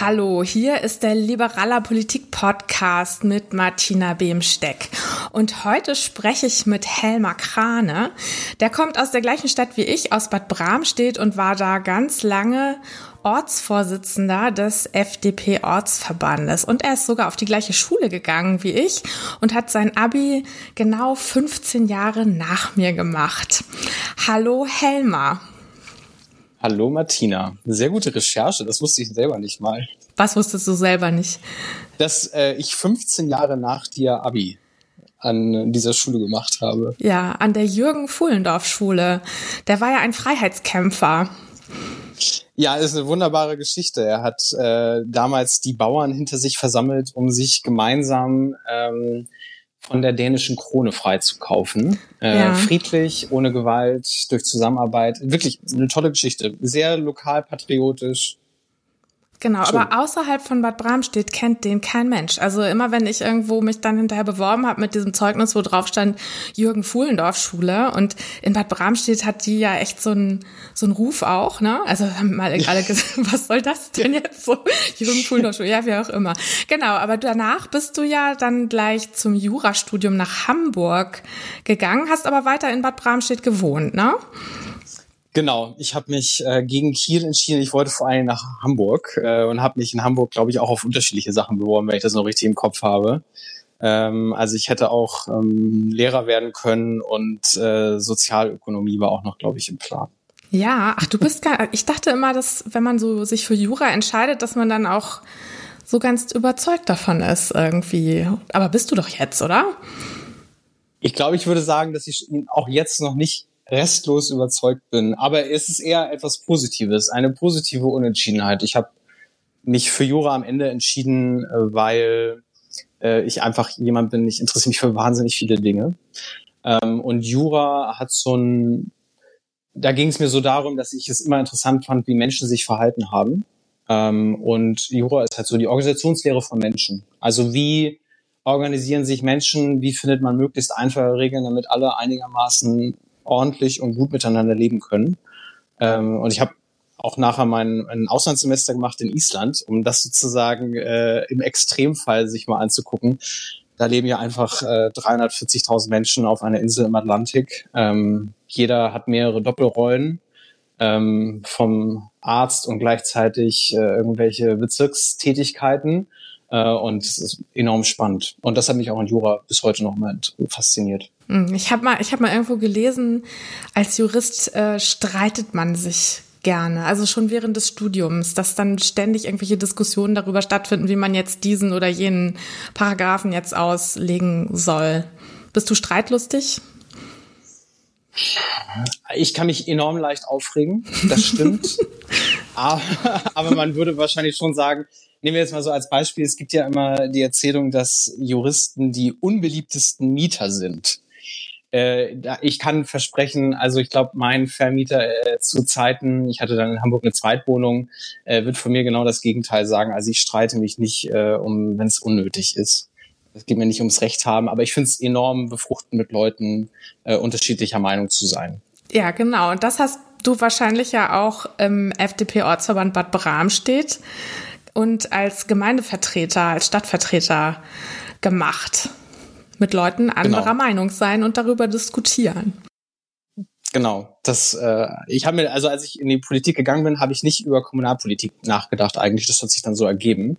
Hallo, hier ist der Liberaler Politik Podcast mit Martina Behmsteck. Und heute spreche ich mit Helmar Krane. Der kommt aus der gleichen Stadt wie ich, aus Bad Bramstedt und war da ganz lange Ortsvorsitzender des FDP-Ortsverbandes. Und er ist sogar auf die gleiche Schule gegangen wie ich und hat sein Abi genau 15 Jahre nach mir gemacht. Hallo Helmar. Hallo Martina. Sehr gute Recherche, das wusste ich selber nicht mal. Was wusstest du selber nicht? Dass äh, ich 15 Jahre nach dir Abi an dieser Schule gemacht habe. Ja, an der Jürgen Fuhlendorf Schule. Der war ja ein Freiheitskämpfer. Ja, ist eine wunderbare Geschichte. Er hat äh, damals die Bauern hinter sich versammelt, um sich gemeinsam ähm, von der dänischen Krone freizukaufen. Äh, ja. Friedlich, ohne Gewalt, durch Zusammenarbeit. Wirklich eine tolle Geschichte. Sehr lokalpatriotisch. Genau, Schön. aber außerhalb von Bad Bramstedt kennt den kein Mensch. Also immer wenn ich irgendwo mich dann hinterher beworben habe mit diesem Zeugnis, wo drauf stand Jürgen Fuhlendorf Schule und in Bad Bramstedt hat die ja echt so einen so einen Ruf auch, ne? Also haben mal alle gesagt, was soll das denn jetzt so Jürgen Fuhlendorf Schule, ja, wie auch immer. Genau, aber danach bist du ja dann gleich zum Jurastudium nach Hamburg gegangen, hast aber weiter in Bad Bramstedt gewohnt, ne? Genau, ich habe mich äh, gegen Kiel entschieden. Ich wollte vor allem nach Hamburg äh, und habe mich in Hamburg, glaube ich, auch auf unterschiedliche Sachen beworben, wenn ich das noch richtig im Kopf habe. Ähm, also ich hätte auch ähm, Lehrer werden können und äh, Sozialökonomie war auch noch, glaube ich, im Plan. Ja, ach, du bist gar, ich dachte immer, dass wenn man so sich für Jura entscheidet, dass man dann auch so ganz überzeugt davon ist irgendwie. Aber bist du doch jetzt, oder? Ich glaube, ich würde sagen, dass ich auch jetzt noch nicht restlos überzeugt bin. Aber es ist eher etwas Positives, eine positive Unentschiedenheit. Ich habe mich für Jura am Ende entschieden, äh, weil äh, ich einfach jemand bin, ich interessiere mich für wahnsinnig viele Dinge. Ähm, und Jura hat so ein, da ging es mir so darum, dass ich es immer interessant fand, wie Menschen sich verhalten haben. Ähm, und Jura ist halt so die Organisationslehre von Menschen. Also wie organisieren sich Menschen, wie findet man möglichst einfache Regeln, damit alle einigermaßen ordentlich und gut miteinander leben können. Ähm, und ich habe auch nachher mein ein Auslandssemester gemacht in Island, um das sozusagen äh, im Extremfall sich mal anzugucken. Da leben ja einfach äh, 340.000 Menschen auf einer Insel im Atlantik. Ähm, jeder hat mehrere Doppelrollen ähm, vom Arzt und gleichzeitig äh, irgendwelche Bezirkstätigkeiten. Äh, und es ist enorm spannend. Und das hat mich auch in Jura bis heute noch mal fasziniert. Hm, ich habe mal, ich habe mal irgendwo gelesen, als Jurist äh, streitet man sich gerne, also schon während des Studiums, dass dann ständig irgendwelche Diskussionen darüber stattfinden, wie man jetzt diesen oder jenen Paragraphen jetzt auslegen soll. Bist du streitlustig? Ich kann mich enorm leicht aufregen, das stimmt. aber, aber man würde wahrscheinlich schon sagen, nehmen wir jetzt mal so als Beispiel, es gibt ja immer die Erzählung, dass Juristen die unbeliebtesten Mieter sind. Äh, ich kann versprechen, also ich glaube, mein Vermieter äh, zu Zeiten, ich hatte dann in Hamburg eine Zweitwohnung, äh, wird von mir genau das Gegenteil sagen. Also ich streite mich nicht, äh, um, wenn es unnötig ist. Es geht mir nicht ums Recht haben, aber ich finde es enorm befruchtend, mit Leuten äh, unterschiedlicher Meinung zu sein. Ja, genau. Und das hast du wahrscheinlich ja auch im FDP-Ortsverband Bad Bramstedt und als Gemeindevertreter, als Stadtvertreter gemacht. Mit Leuten anderer genau. Meinung sein und darüber diskutieren. Genau, das äh, ich habe mir also als ich in die Politik gegangen bin, habe ich nicht über Kommunalpolitik nachgedacht eigentlich, das hat sich dann so ergeben.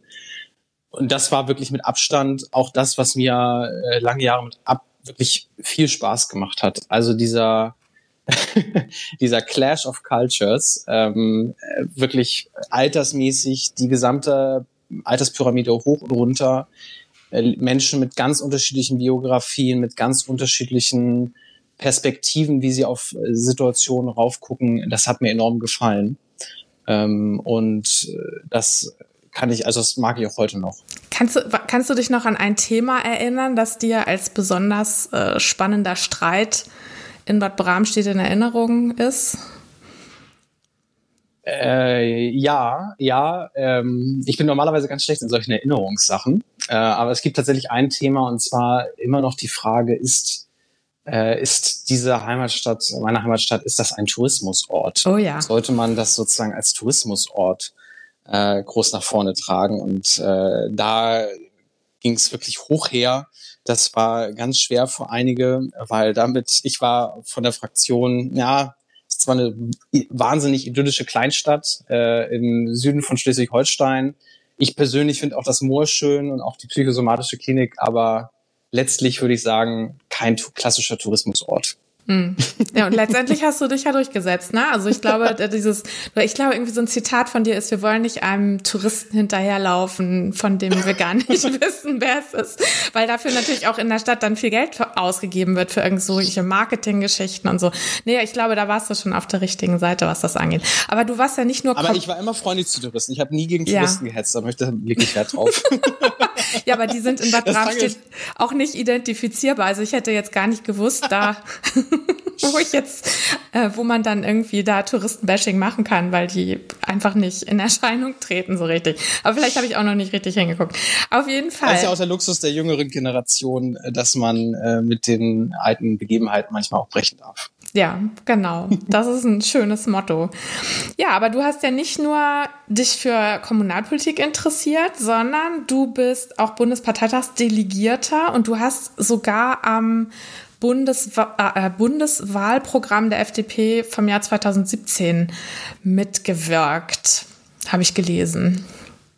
Und das war wirklich mit Abstand auch das, was mir äh, lange Jahre mit ab wirklich viel Spaß gemacht hat. Also dieser dieser Clash of Cultures, ähm, wirklich altersmäßig die gesamte Alterspyramide hoch und runter, äh, Menschen mit ganz unterschiedlichen Biografien, mit ganz unterschiedlichen Perspektiven, wie sie auf äh, Situationen raufgucken, das hat mir enorm gefallen. Ähm, und äh, das kann ich, also das mag ich auch heute noch. Kannst du, kannst du dich noch an ein Thema erinnern, das dir als besonders äh, spannender Streit in Bad Bramstedt in Erinnerung ist? Äh, ja, ja. Ähm, ich bin normalerweise ganz schlecht in solchen Erinnerungssachen. Äh, aber es gibt tatsächlich ein Thema und zwar immer noch die Frage, ist, äh, ist diese Heimatstadt, meine Heimatstadt, ist das ein Tourismusort? Oh ja. Sollte man das sozusagen als Tourismusort äh, groß nach vorne tragen. Und äh, da ging es wirklich hoch her. Das war ganz schwer für einige, weil damit, ich war von der Fraktion, ja, es ist zwar eine wahnsinnig idyllische Kleinstadt äh, im Süden von Schleswig-Holstein. Ich persönlich finde auch das Moor schön und auch die psychosomatische Klinik, aber letztlich würde ich sagen, kein klassischer Tourismusort. Hm. Ja, und letztendlich hast du dich ja durchgesetzt, ne? Also ich glaube, dieses, ich glaube, irgendwie so ein Zitat von dir ist, wir wollen nicht einem Touristen hinterherlaufen, von dem wir gar nicht wissen, wer es ist. Weil dafür natürlich auch in der Stadt dann viel Geld ausgegeben wird für irgendwelche Marketinggeschichten und so. Nee, ich glaube, da warst du schon auf der richtigen Seite, was das angeht. Aber du warst ja nicht nur. Aber ich war immer freundlich zu Touristen. Ich habe nie gegen Touristen ja. gehetzt, da möchte ich wirklich Wert drauf. ja, aber die sind in Bad Bramstedt auch nicht identifizierbar. Also ich hätte jetzt gar nicht gewusst, da wo ich jetzt, äh, wo man dann irgendwie da Touristenbashing machen kann, weil die einfach nicht in Erscheinung treten so richtig. Aber vielleicht habe ich auch noch nicht richtig hingeguckt. Auf jeden Fall. Das ist ja auch der Luxus der jüngeren Generation, äh, dass man äh, mit den alten Begebenheiten manchmal auch brechen darf. Ja, genau. Das ist ein schönes Motto. Ja, aber du hast ja nicht nur dich für Kommunalpolitik interessiert, sondern du bist auch Bundesparteitagsdelegierter und du hast sogar am Bundeswa äh, Bundeswahlprogramm der FDP vom Jahr 2017 mitgewirkt, habe ich gelesen.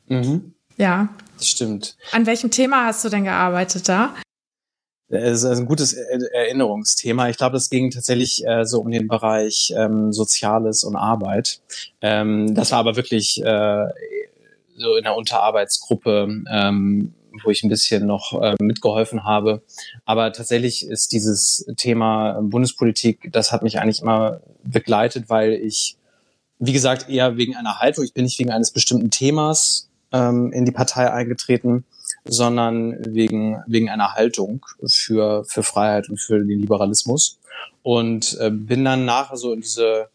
Mhm. Ja. Das stimmt. An welchem Thema hast du denn gearbeitet da? Es ist ein gutes Erinnerungsthema. Ich glaube, das ging tatsächlich äh, so um den Bereich ähm, Soziales und Arbeit. Ähm, das war aber wirklich äh, so in der Unterarbeitsgruppe ähm, wo ich ein bisschen noch äh, mitgeholfen habe. Aber tatsächlich ist dieses Thema Bundespolitik, das hat mich eigentlich immer begleitet, weil ich, wie gesagt, eher wegen einer Haltung, ich bin nicht wegen eines bestimmten Themas ähm, in die Partei eingetreten, sondern wegen, wegen einer Haltung für, für Freiheit und für den Liberalismus. Und äh, bin dann nachher so in diese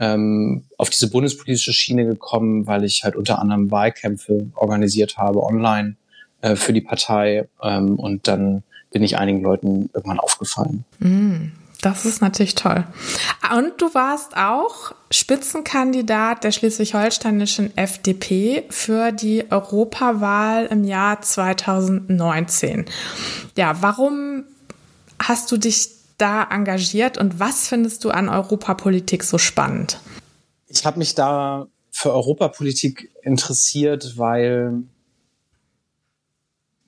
ähm, auf diese bundespolitische Schiene gekommen, weil ich halt unter anderem Wahlkämpfe organisiert habe online äh, für die Partei. Ähm, und dann bin ich einigen Leuten irgendwann aufgefallen. Mm, das ist natürlich toll. Und du warst auch Spitzenkandidat der schleswig-holsteinischen FDP für die Europawahl im Jahr 2019. Ja, warum hast du dich da engagiert und was findest du an Europapolitik so spannend? Ich habe mich da für Europapolitik interessiert, weil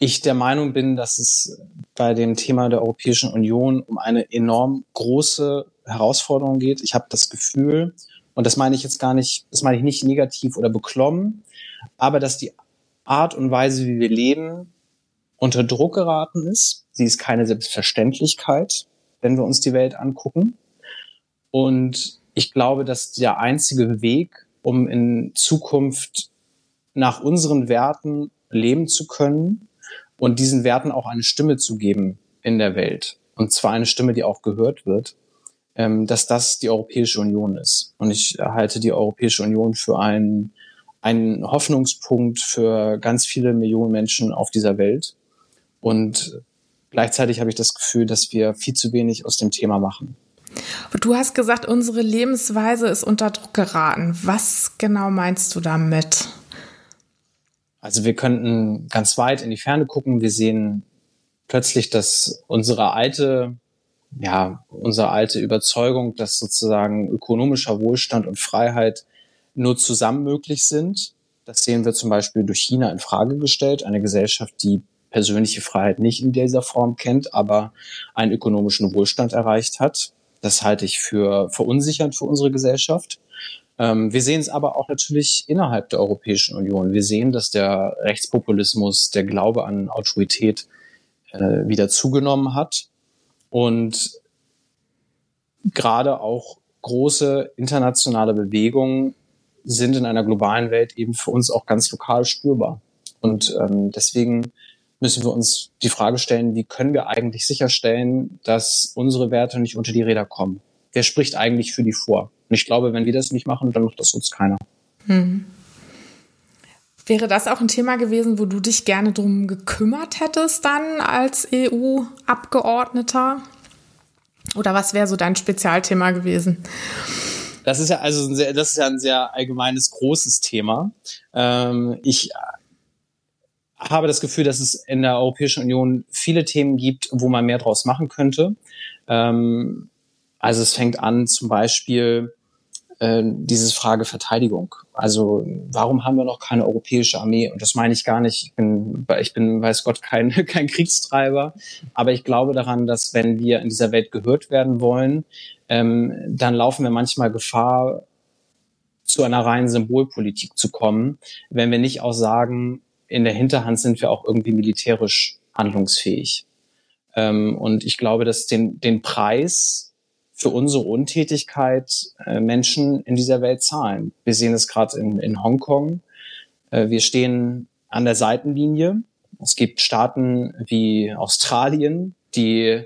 ich der Meinung bin, dass es bei dem Thema der Europäischen Union um eine enorm große Herausforderung geht. Ich habe das Gefühl, und das meine ich jetzt gar nicht, das meine ich nicht negativ oder beklommen, aber dass die Art und Weise, wie wir leben, unter Druck geraten ist. Sie ist keine Selbstverständlichkeit, wenn wir uns die Welt angucken. Und ich glaube, dass der einzige Weg, um in Zukunft nach unseren Werten leben zu können, und diesen Werten auch eine Stimme zu geben in der Welt. Und zwar eine Stimme, die auch gehört wird, ähm, dass das die Europäische Union ist. Und ich halte die Europäische Union für einen, einen Hoffnungspunkt für ganz viele Millionen Menschen auf dieser Welt. Und gleichzeitig habe ich das Gefühl, dass wir viel zu wenig aus dem Thema machen. Du hast gesagt, unsere Lebensweise ist unter Druck geraten. Was genau meinst du damit? Also wir könnten ganz weit in die Ferne gucken. Wir sehen plötzlich, dass unsere alte, ja, unsere alte Überzeugung, dass sozusagen ökonomischer Wohlstand und Freiheit nur zusammen möglich sind. Das sehen wir zum Beispiel durch China in Frage gestellt. Eine Gesellschaft, die persönliche Freiheit nicht in dieser Form kennt, aber einen ökonomischen Wohlstand erreicht hat. Das halte ich für verunsichernd für unsere Gesellschaft. Ähm, wir sehen es aber auch natürlich innerhalb der Europäischen Union. Wir sehen, dass der Rechtspopulismus, der Glaube an Autorität äh, wieder zugenommen hat und gerade auch große internationale Bewegungen sind in einer globalen Welt eben für uns auch ganz lokal spürbar. Und ähm, deswegen müssen wir uns die Frage stellen, wie können wir eigentlich sicherstellen, dass unsere Werte nicht unter die Räder kommen? Wer spricht eigentlich für die vor? Und ich glaube, wenn wir das nicht machen, dann macht das uns keiner. Hm. Wäre das auch ein Thema gewesen, wo du dich gerne drum gekümmert hättest dann als EU-Abgeordneter? Oder was wäre so dein Spezialthema gewesen? Das ist ja also ein sehr, das ist ja ein sehr allgemeines, großes Thema. Ähm, ich habe das Gefühl, dass es in der Europäischen Union viele Themen gibt, wo man mehr draus machen könnte. Ähm, also es fängt an zum Beispiel äh, dieses Frage Verteidigung. Also warum haben wir noch keine europäische Armee? Und das meine ich gar nicht. Ich bin, ich bin weiß Gott, kein, kein Kriegstreiber. Aber ich glaube daran, dass wenn wir in dieser Welt gehört werden wollen, ähm, dann laufen wir manchmal Gefahr, zu einer reinen Symbolpolitik zu kommen, wenn wir nicht auch sagen, in der Hinterhand sind wir auch irgendwie militärisch handlungsfähig. Ähm, und ich glaube, dass den, den Preis für unsere Untätigkeit äh, Menschen in dieser Welt zahlen. Wir sehen es gerade in, in Hongkong. Äh, wir stehen an der Seitenlinie. Es gibt Staaten wie Australien, die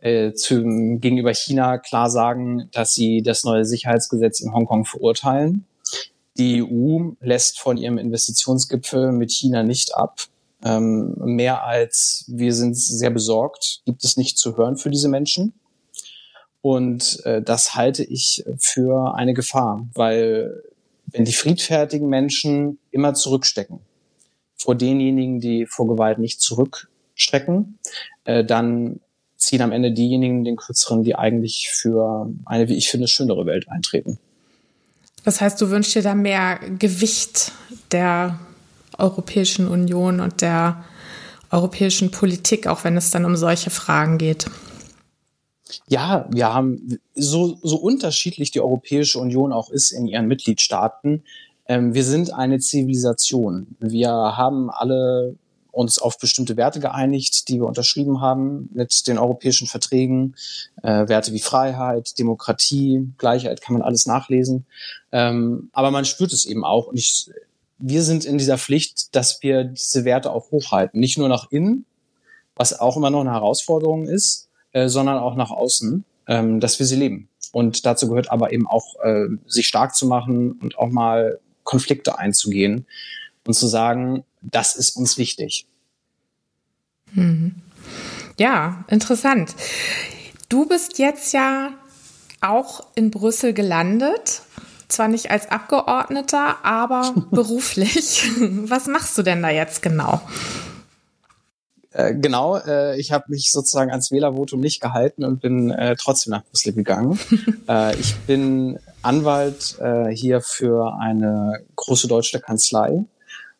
äh, zum, gegenüber China klar sagen, dass sie das neue Sicherheitsgesetz in Hongkong verurteilen. Die EU lässt von ihrem Investitionsgipfel mit China nicht ab. Ähm, mehr als wir sind sehr besorgt, gibt es nicht zu hören für diese Menschen. Und äh, das halte ich für eine Gefahr, weil wenn die friedfertigen Menschen immer zurückstecken vor denjenigen, die vor Gewalt nicht zurückstrecken, äh, dann ziehen am Ende diejenigen den kürzeren, die eigentlich für eine, wie ich finde, schönere Welt eintreten. Das heißt, du wünschst dir da mehr Gewicht der Europäischen Union und der europäischen Politik, auch wenn es dann um solche Fragen geht. Ja, wir haben so, so unterschiedlich die Europäische Union auch ist in ihren Mitgliedstaaten. Ähm, wir sind eine Zivilisation. Wir haben alle uns auf bestimmte Werte geeinigt, die wir unterschrieben haben mit den europäischen Verträgen. Äh, Werte wie Freiheit, Demokratie, Gleichheit kann man alles nachlesen. Ähm, aber man spürt es eben auch. Und ich, wir sind in dieser Pflicht, dass wir diese Werte auch hochhalten. Nicht nur nach innen, was auch immer noch eine Herausforderung ist, äh, sondern auch nach außen, ähm, dass wir sie leben. Und dazu gehört aber eben auch, äh, sich stark zu machen und auch mal Konflikte einzugehen und zu sagen, das ist uns wichtig. Mhm. Ja, interessant. Du bist jetzt ja auch in Brüssel gelandet. Zwar nicht als Abgeordneter, aber beruflich. Was machst du denn da jetzt genau? Äh, genau, äh, ich habe mich sozusagen ans Wählervotum nicht gehalten und bin äh, trotzdem nach Brüssel gegangen. Äh, ich bin Anwalt äh, hier für eine große deutsche Kanzlei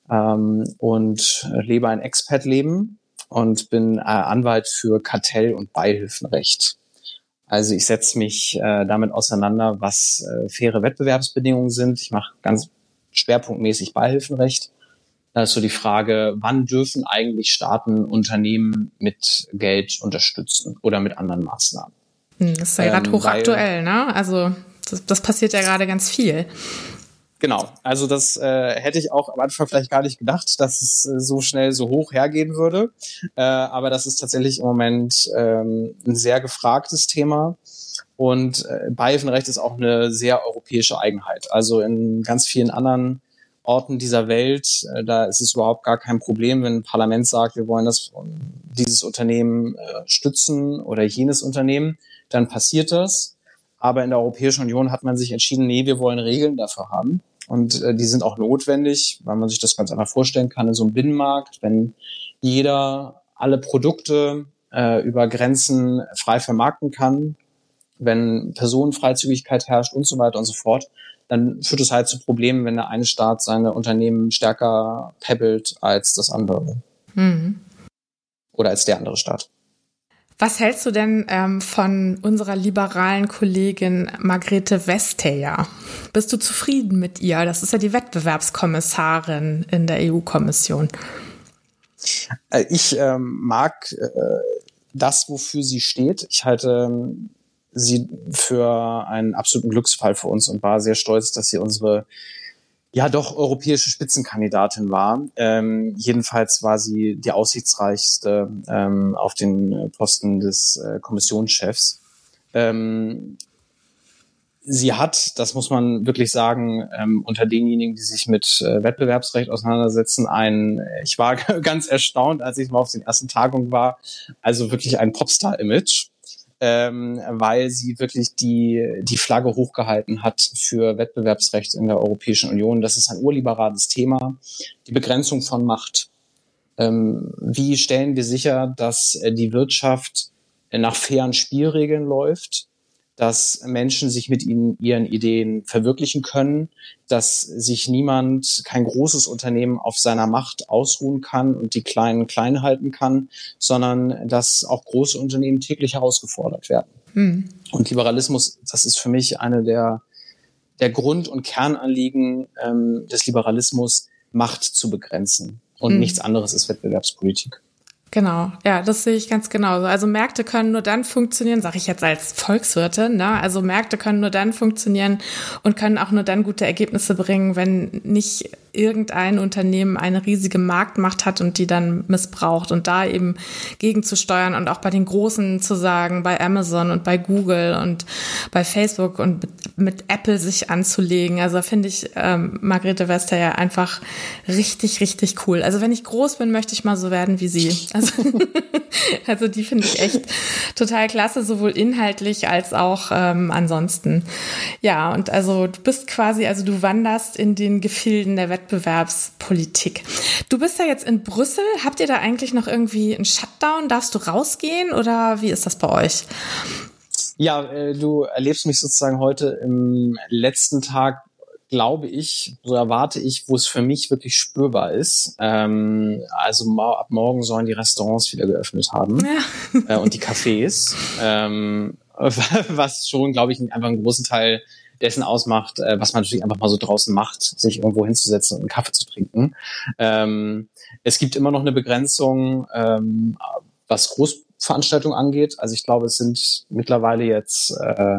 ähm, und lebe ein Expat-Leben und bin Anwalt für Kartell- und Beihilfenrecht. Also ich setze mich damit auseinander, was faire Wettbewerbsbedingungen sind. Ich mache ganz schwerpunktmäßig Beihilfenrecht. Da ist so die Frage, wann dürfen eigentlich Staaten Unternehmen mit Geld unterstützen oder mit anderen Maßnahmen? Hm, das ist ja gerade ähm, hochaktuell, ne? Also das, das passiert ja gerade ganz viel. Genau, also das äh, hätte ich auch am Anfang vielleicht gar nicht gedacht, dass es äh, so schnell so hoch hergehen würde. Äh, aber das ist tatsächlich im Moment ähm, ein sehr gefragtes Thema. Und äh, Beihilfenrecht ist auch eine sehr europäische Eigenheit. Also in ganz vielen anderen Orten dieser Welt, äh, da ist es überhaupt gar kein Problem, wenn ein Parlament sagt, wir wollen das dieses Unternehmen äh, stützen oder jenes Unternehmen, dann passiert das. Aber in der Europäischen Union hat man sich entschieden, nee, wir wollen Regeln dafür haben. Und äh, die sind auch notwendig, weil man sich das ganz einfach vorstellen kann in so einem Binnenmarkt, wenn jeder alle Produkte äh, über Grenzen frei vermarkten kann, wenn Personenfreizügigkeit herrscht und so weiter und so fort, dann führt es halt zu Problemen, wenn der eine Staat seine Unternehmen stärker pebbelt als das andere. Mhm. Oder als der andere Staat. Was hältst du denn ähm, von unserer liberalen Kollegin Margrethe Vestager? Bist du zufrieden mit ihr? Das ist ja die Wettbewerbskommissarin in der EU-Kommission. Äh, ich ähm, mag äh, das, wofür sie steht. Ich halte ähm, sie für einen absoluten Glücksfall für uns und war sehr stolz, dass sie unsere ja doch europäische Spitzenkandidatin war. Ähm, jedenfalls war sie die aussichtsreichste ähm, auf den Posten des äh, Kommissionschefs. Ähm, sie hat, das muss man wirklich sagen, ähm, unter denjenigen, die sich mit äh, Wettbewerbsrecht auseinandersetzen, ein, ich war ganz erstaunt, als ich mal auf den ersten Tagungen war, also wirklich ein Popstar-Image. Ähm, weil sie wirklich die, die Flagge hochgehalten hat für Wettbewerbsrecht in der Europäischen Union. Das ist ein urliberales Thema, die Begrenzung von Macht. Ähm, wie stellen wir sicher, dass äh, die Wirtschaft nach fairen Spielregeln läuft? Dass Menschen sich mit ihnen, ihren Ideen verwirklichen können, dass sich niemand, kein großes Unternehmen auf seiner Macht ausruhen kann und die Kleinen klein halten kann, sondern dass auch große Unternehmen täglich herausgefordert werden. Hm. Und Liberalismus, das ist für mich eine der, der Grund- und Kernanliegen ähm, des Liberalismus, Macht zu begrenzen. Und hm. nichts anderes ist Wettbewerbspolitik. Genau, ja, das sehe ich ganz genauso. Also Märkte können nur dann funktionieren, sage ich jetzt als Volkswirtin, ne? Also Märkte können nur dann funktionieren und können auch nur dann gute Ergebnisse bringen, wenn nicht irgendein Unternehmen eine riesige Marktmacht hat und die dann missbraucht und da eben gegenzusteuern und auch bei den Großen zu sagen, bei Amazon und bei Google und bei Facebook und mit Apple sich anzulegen. Also finde ich ähm, Margrethe Wester ja einfach richtig, richtig cool. Also wenn ich groß bin, möchte ich mal so werden wie sie. Also, also die finde ich echt total klasse, sowohl inhaltlich als auch ähm, ansonsten. Ja, und also du bist quasi, also du wanderst in den Gefilden der Wettbewerbspolitik. Du bist ja jetzt in Brüssel. Habt ihr da eigentlich noch irgendwie einen Shutdown? Darfst du rausgehen oder wie ist das bei euch? Ja, äh, du erlebst mich sozusagen heute im letzten Tag glaube ich, so erwarte ich, wo es für mich wirklich spürbar ist. Ähm, also ab morgen sollen die Restaurants wieder geöffnet haben ja. äh, und die Cafés, ähm, was schon, glaube ich, einfach einen großen Teil dessen ausmacht, äh, was man natürlich einfach mal so draußen macht, sich irgendwo hinzusetzen und einen Kaffee zu trinken. Ähm, es gibt immer noch eine Begrenzung, ähm, was Großveranstaltungen angeht. Also ich glaube, es sind mittlerweile jetzt äh,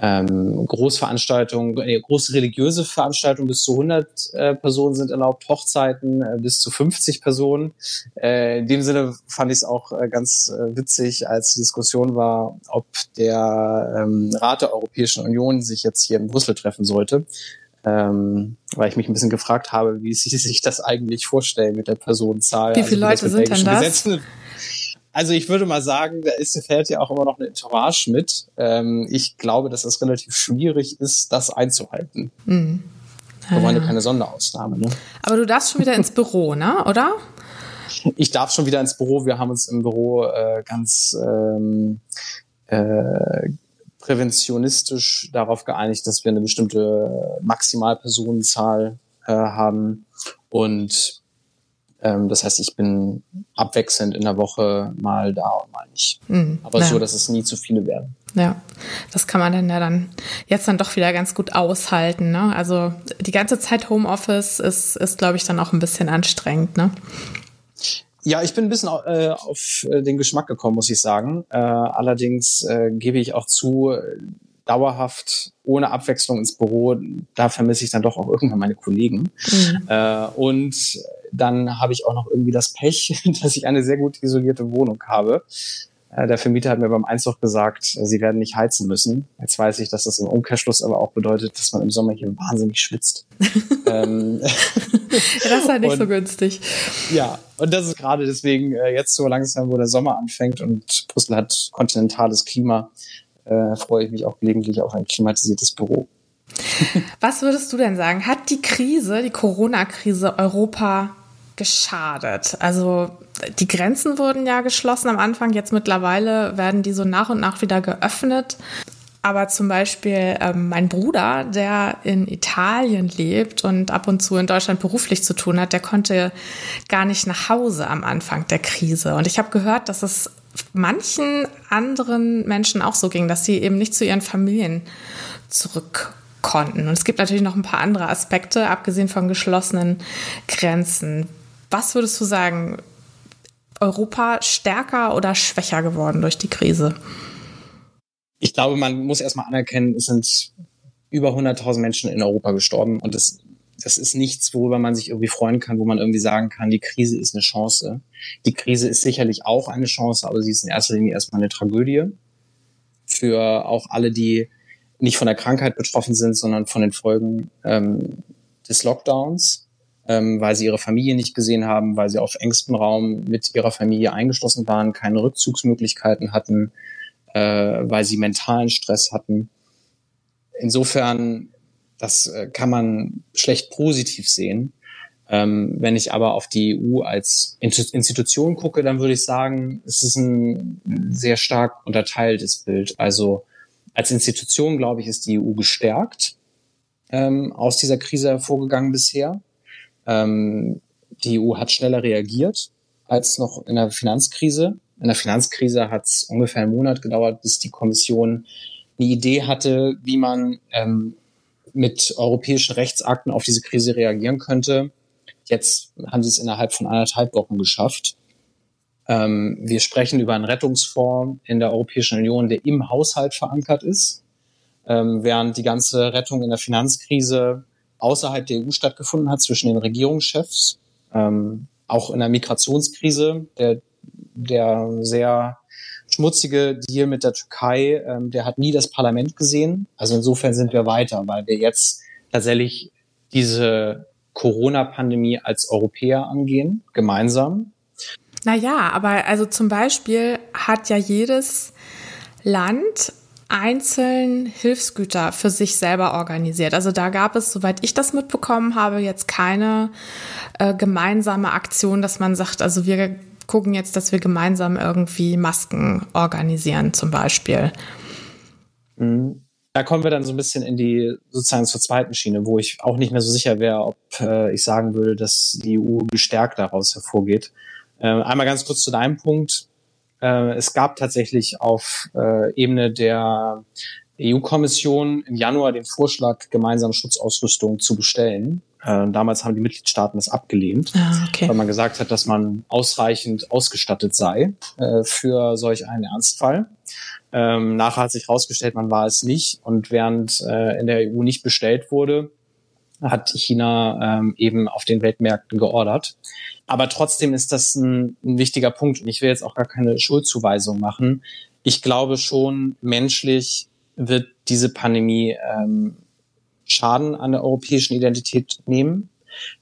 ähm, Großveranstaltungen, äh, große religiöse Veranstaltungen bis zu 100 äh, Personen sind erlaubt, Hochzeiten äh, bis zu 50 Personen. Äh, in dem Sinne fand ich es auch äh, ganz äh, witzig, als die Diskussion war, ob der ähm, Rat der Europäischen Union sich jetzt hier in Brüssel treffen sollte. Ähm, weil ich mich ein bisschen gefragt habe, wie sie sich das eigentlich vorstellen mit der Personenzahl. Wie viele also, Leute sind denn das? Gesetzen, also ich würde mal sagen, da ist fährt ja auch immer noch eine Entourage mit. Ähm, ich glaube, dass es relativ schwierig ist, das einzuhalten. Mhm. Wir wollen ja keine Sonderausnahme. Ne? Aber du darfst schon wieder ins Büro, ne? Oder? Ich darf schon wieder ins Büro. Wir haben uns im Büro äh, ganz ähm, äh, präventionistisch darauf geeinigt, dass wir eine bestimmte Maximalpersonenzahl äh, haben und das heißt, ich bin abwechselnd in der Woche mal da und mal nicht. Mhm, Aber ja. so, dass es nie zu viele werden. Ja, das kann man dann ja dann jetzt dann doch wieder ganz gut aushalten. Ne? Also die ganze Zeit Homeoffice ist, ist glaube ich, dann auch ein bisschen anstrengend. Ne? Ja, ich bin ein bisschen äh, auf äh, den Geschmack gekommen, muss ich sagen. Äh, allerdings äh, gebe ich auch zu, dauerhaft ohne Abwechslung ins Büro, da vermisse ich dann doch auch irgendwann meine Kollegen. Mhm. Äh, und dann habe ich auch noch irgendwie das Pech, dass ich eine sehr gut isolierte Wohnung habe. Äh, der Vermieter hat mir beim Einzug gesagt, sie werden nicht heizen müssen. Jetzt weiß ich, dass das im Umkehrschluss aber auch bedeutet, dass man im Sommer hier wahnsinnig schwitzt. ähm, das ist halt nicht und, so günstig. Ja, und das ist gerade deswegen äh, jetzt so langsam, wo der Sommer anfängt und Brüssel hat kontinentales Klima, äh, freue ich mich auch gelegentlich auf ein klimatisiertes Büro. Was würdest du denn sagen? Hat die Krise, die Corona-Krise Europa geschadet? Also die Grenzen wurden ja geschlossen am Anfang, jetzt mittlerweile werden die so nach und nach wieder geöffnet. Aber zum Beispiel ähm, mein Bruder, der in Italien lebt und ab und zu in Deutschland beruflich zu tun hat, der konnte gar nicht nach Hause am Anfang der Krise. Und ich habe gehört, dass es manchen anderen Menschen auch so ging, dass sie eben nicht zu ihren Familien zurück konnten. Und es gibt natürlich noch ein paar andere Aspekte, abgesehen von geschlossenen Grenzen. Was würdest du sagen, Europa stärker oder schwächer geworden durch die Krise? Ich glaube, man muss erstmal anerkennen, es sind über 100.000 Menschen in Europa gestorben und das, das ist nichts, worüber man sich irgendwie freuen kann, wo man irgendwie sagen kann, die Krise ist eine Chance. Die Krise ist sicherlich auch eine Chance, aber sie ist in erster Linie erstmal eine Tragödie für auch alle, die nicht von der Krankheit betroffen sind, sondern von den Folgen ähm, des Lockdowns, ähm, weil sie ihre Familie nicht gesehen haben, weil sie auf engstem Raum mit ihrer Familie eingeschlossen waren, keine Rückzugsmöglichkeiten hatten, äh, weil sie mentalen Stress hatten. Insofern, das äh, kann man schlecht positiv sehen. Ähm, wenn ich aber auf die EU als Institution gucke, dann würde ich sagen, es ist ein sehr stark unterteiltes Bild. Also als Institution, glaube ich, ist die EU gestärkt ähm, aus dieser Krise hervorgegangen bisher. Ähm, die EU hat schneller reagiert als noch in der Finanzkrise. In der Finanzkrise hat es ungefähr einen Monat gedauert, bis die Kommission eine Idee hatte, wie man ähm, mit europäischen Rechtsakten auf diese Krise reagieren könnte. Jetzt haben sie es innerhalb von anderthalb Wochen geschafft. Ähm, wir sprechen über einen Rettungsfonds in der Europäischen Union, der im Haushalt verankert ist, ähm, während die ganze Rettung in der Finanzkrise außerhalb der EU stattgefunden hat zwischen den Regierungschefs. Ähm, auch in der Migrationskrise, der, der sehr schmutzige Deal mit der Türkei, ähm, der hat nie das Parlament gesehen. Also insofern sind wir weiter, weil wir jetzt tatsächlich diese Corona-Pandemie als Europäer angehen, gemeinsam. Naja, aber also zum Beispiel hat ja jedes Land einzeln Hilfsgüter für sich selber organisiert. Also da gab es, soweit ich das mitbekommen habe, jetzt keine äh, gemeinsame Aktion, dass man sagt, also wir gucken jetzt, dass wir gemeinsam irgendwie Masken organisieren zum Beispiel. Mhm. Da kommen wir dann so ein bisschen in die sozusagen zur zweiten Schiene, wo ich auch nicht mehr so sicher wäre, ob äh, ich sagen würde, dass die EU gestärkt daraus hervorgeht. Äh, einmal ganz kurz zu deinem Punkt. Äh, es gab tatsächlich auf äh, Ebene der EU-Kommission im Januar den Vorschlag, gemeinsam Schutzausrüstung zu bestellen. Äh, damals haben die Mitgliedstaaten das abgelehnt, ah, okay. weil man gesagt hat, dass man ausreichend ausgestattet sei äh, für solch einen Ernstfall. Ähm, nachher hat sich herausgestellt, man war es nicht. Und während äh, in der EU nicht bestellt wurde, hat China ähm, eben auf den Weltmärkten geordert. Aber trotzdem ist das ein, ein wichtiger Punkt. Und ich will jetzt auch gar keine Schuldzuweisung machen. Ich glaube schon, menschlich wird diese Pandemie ähm, Schaden an der europäischen Identität nehmen.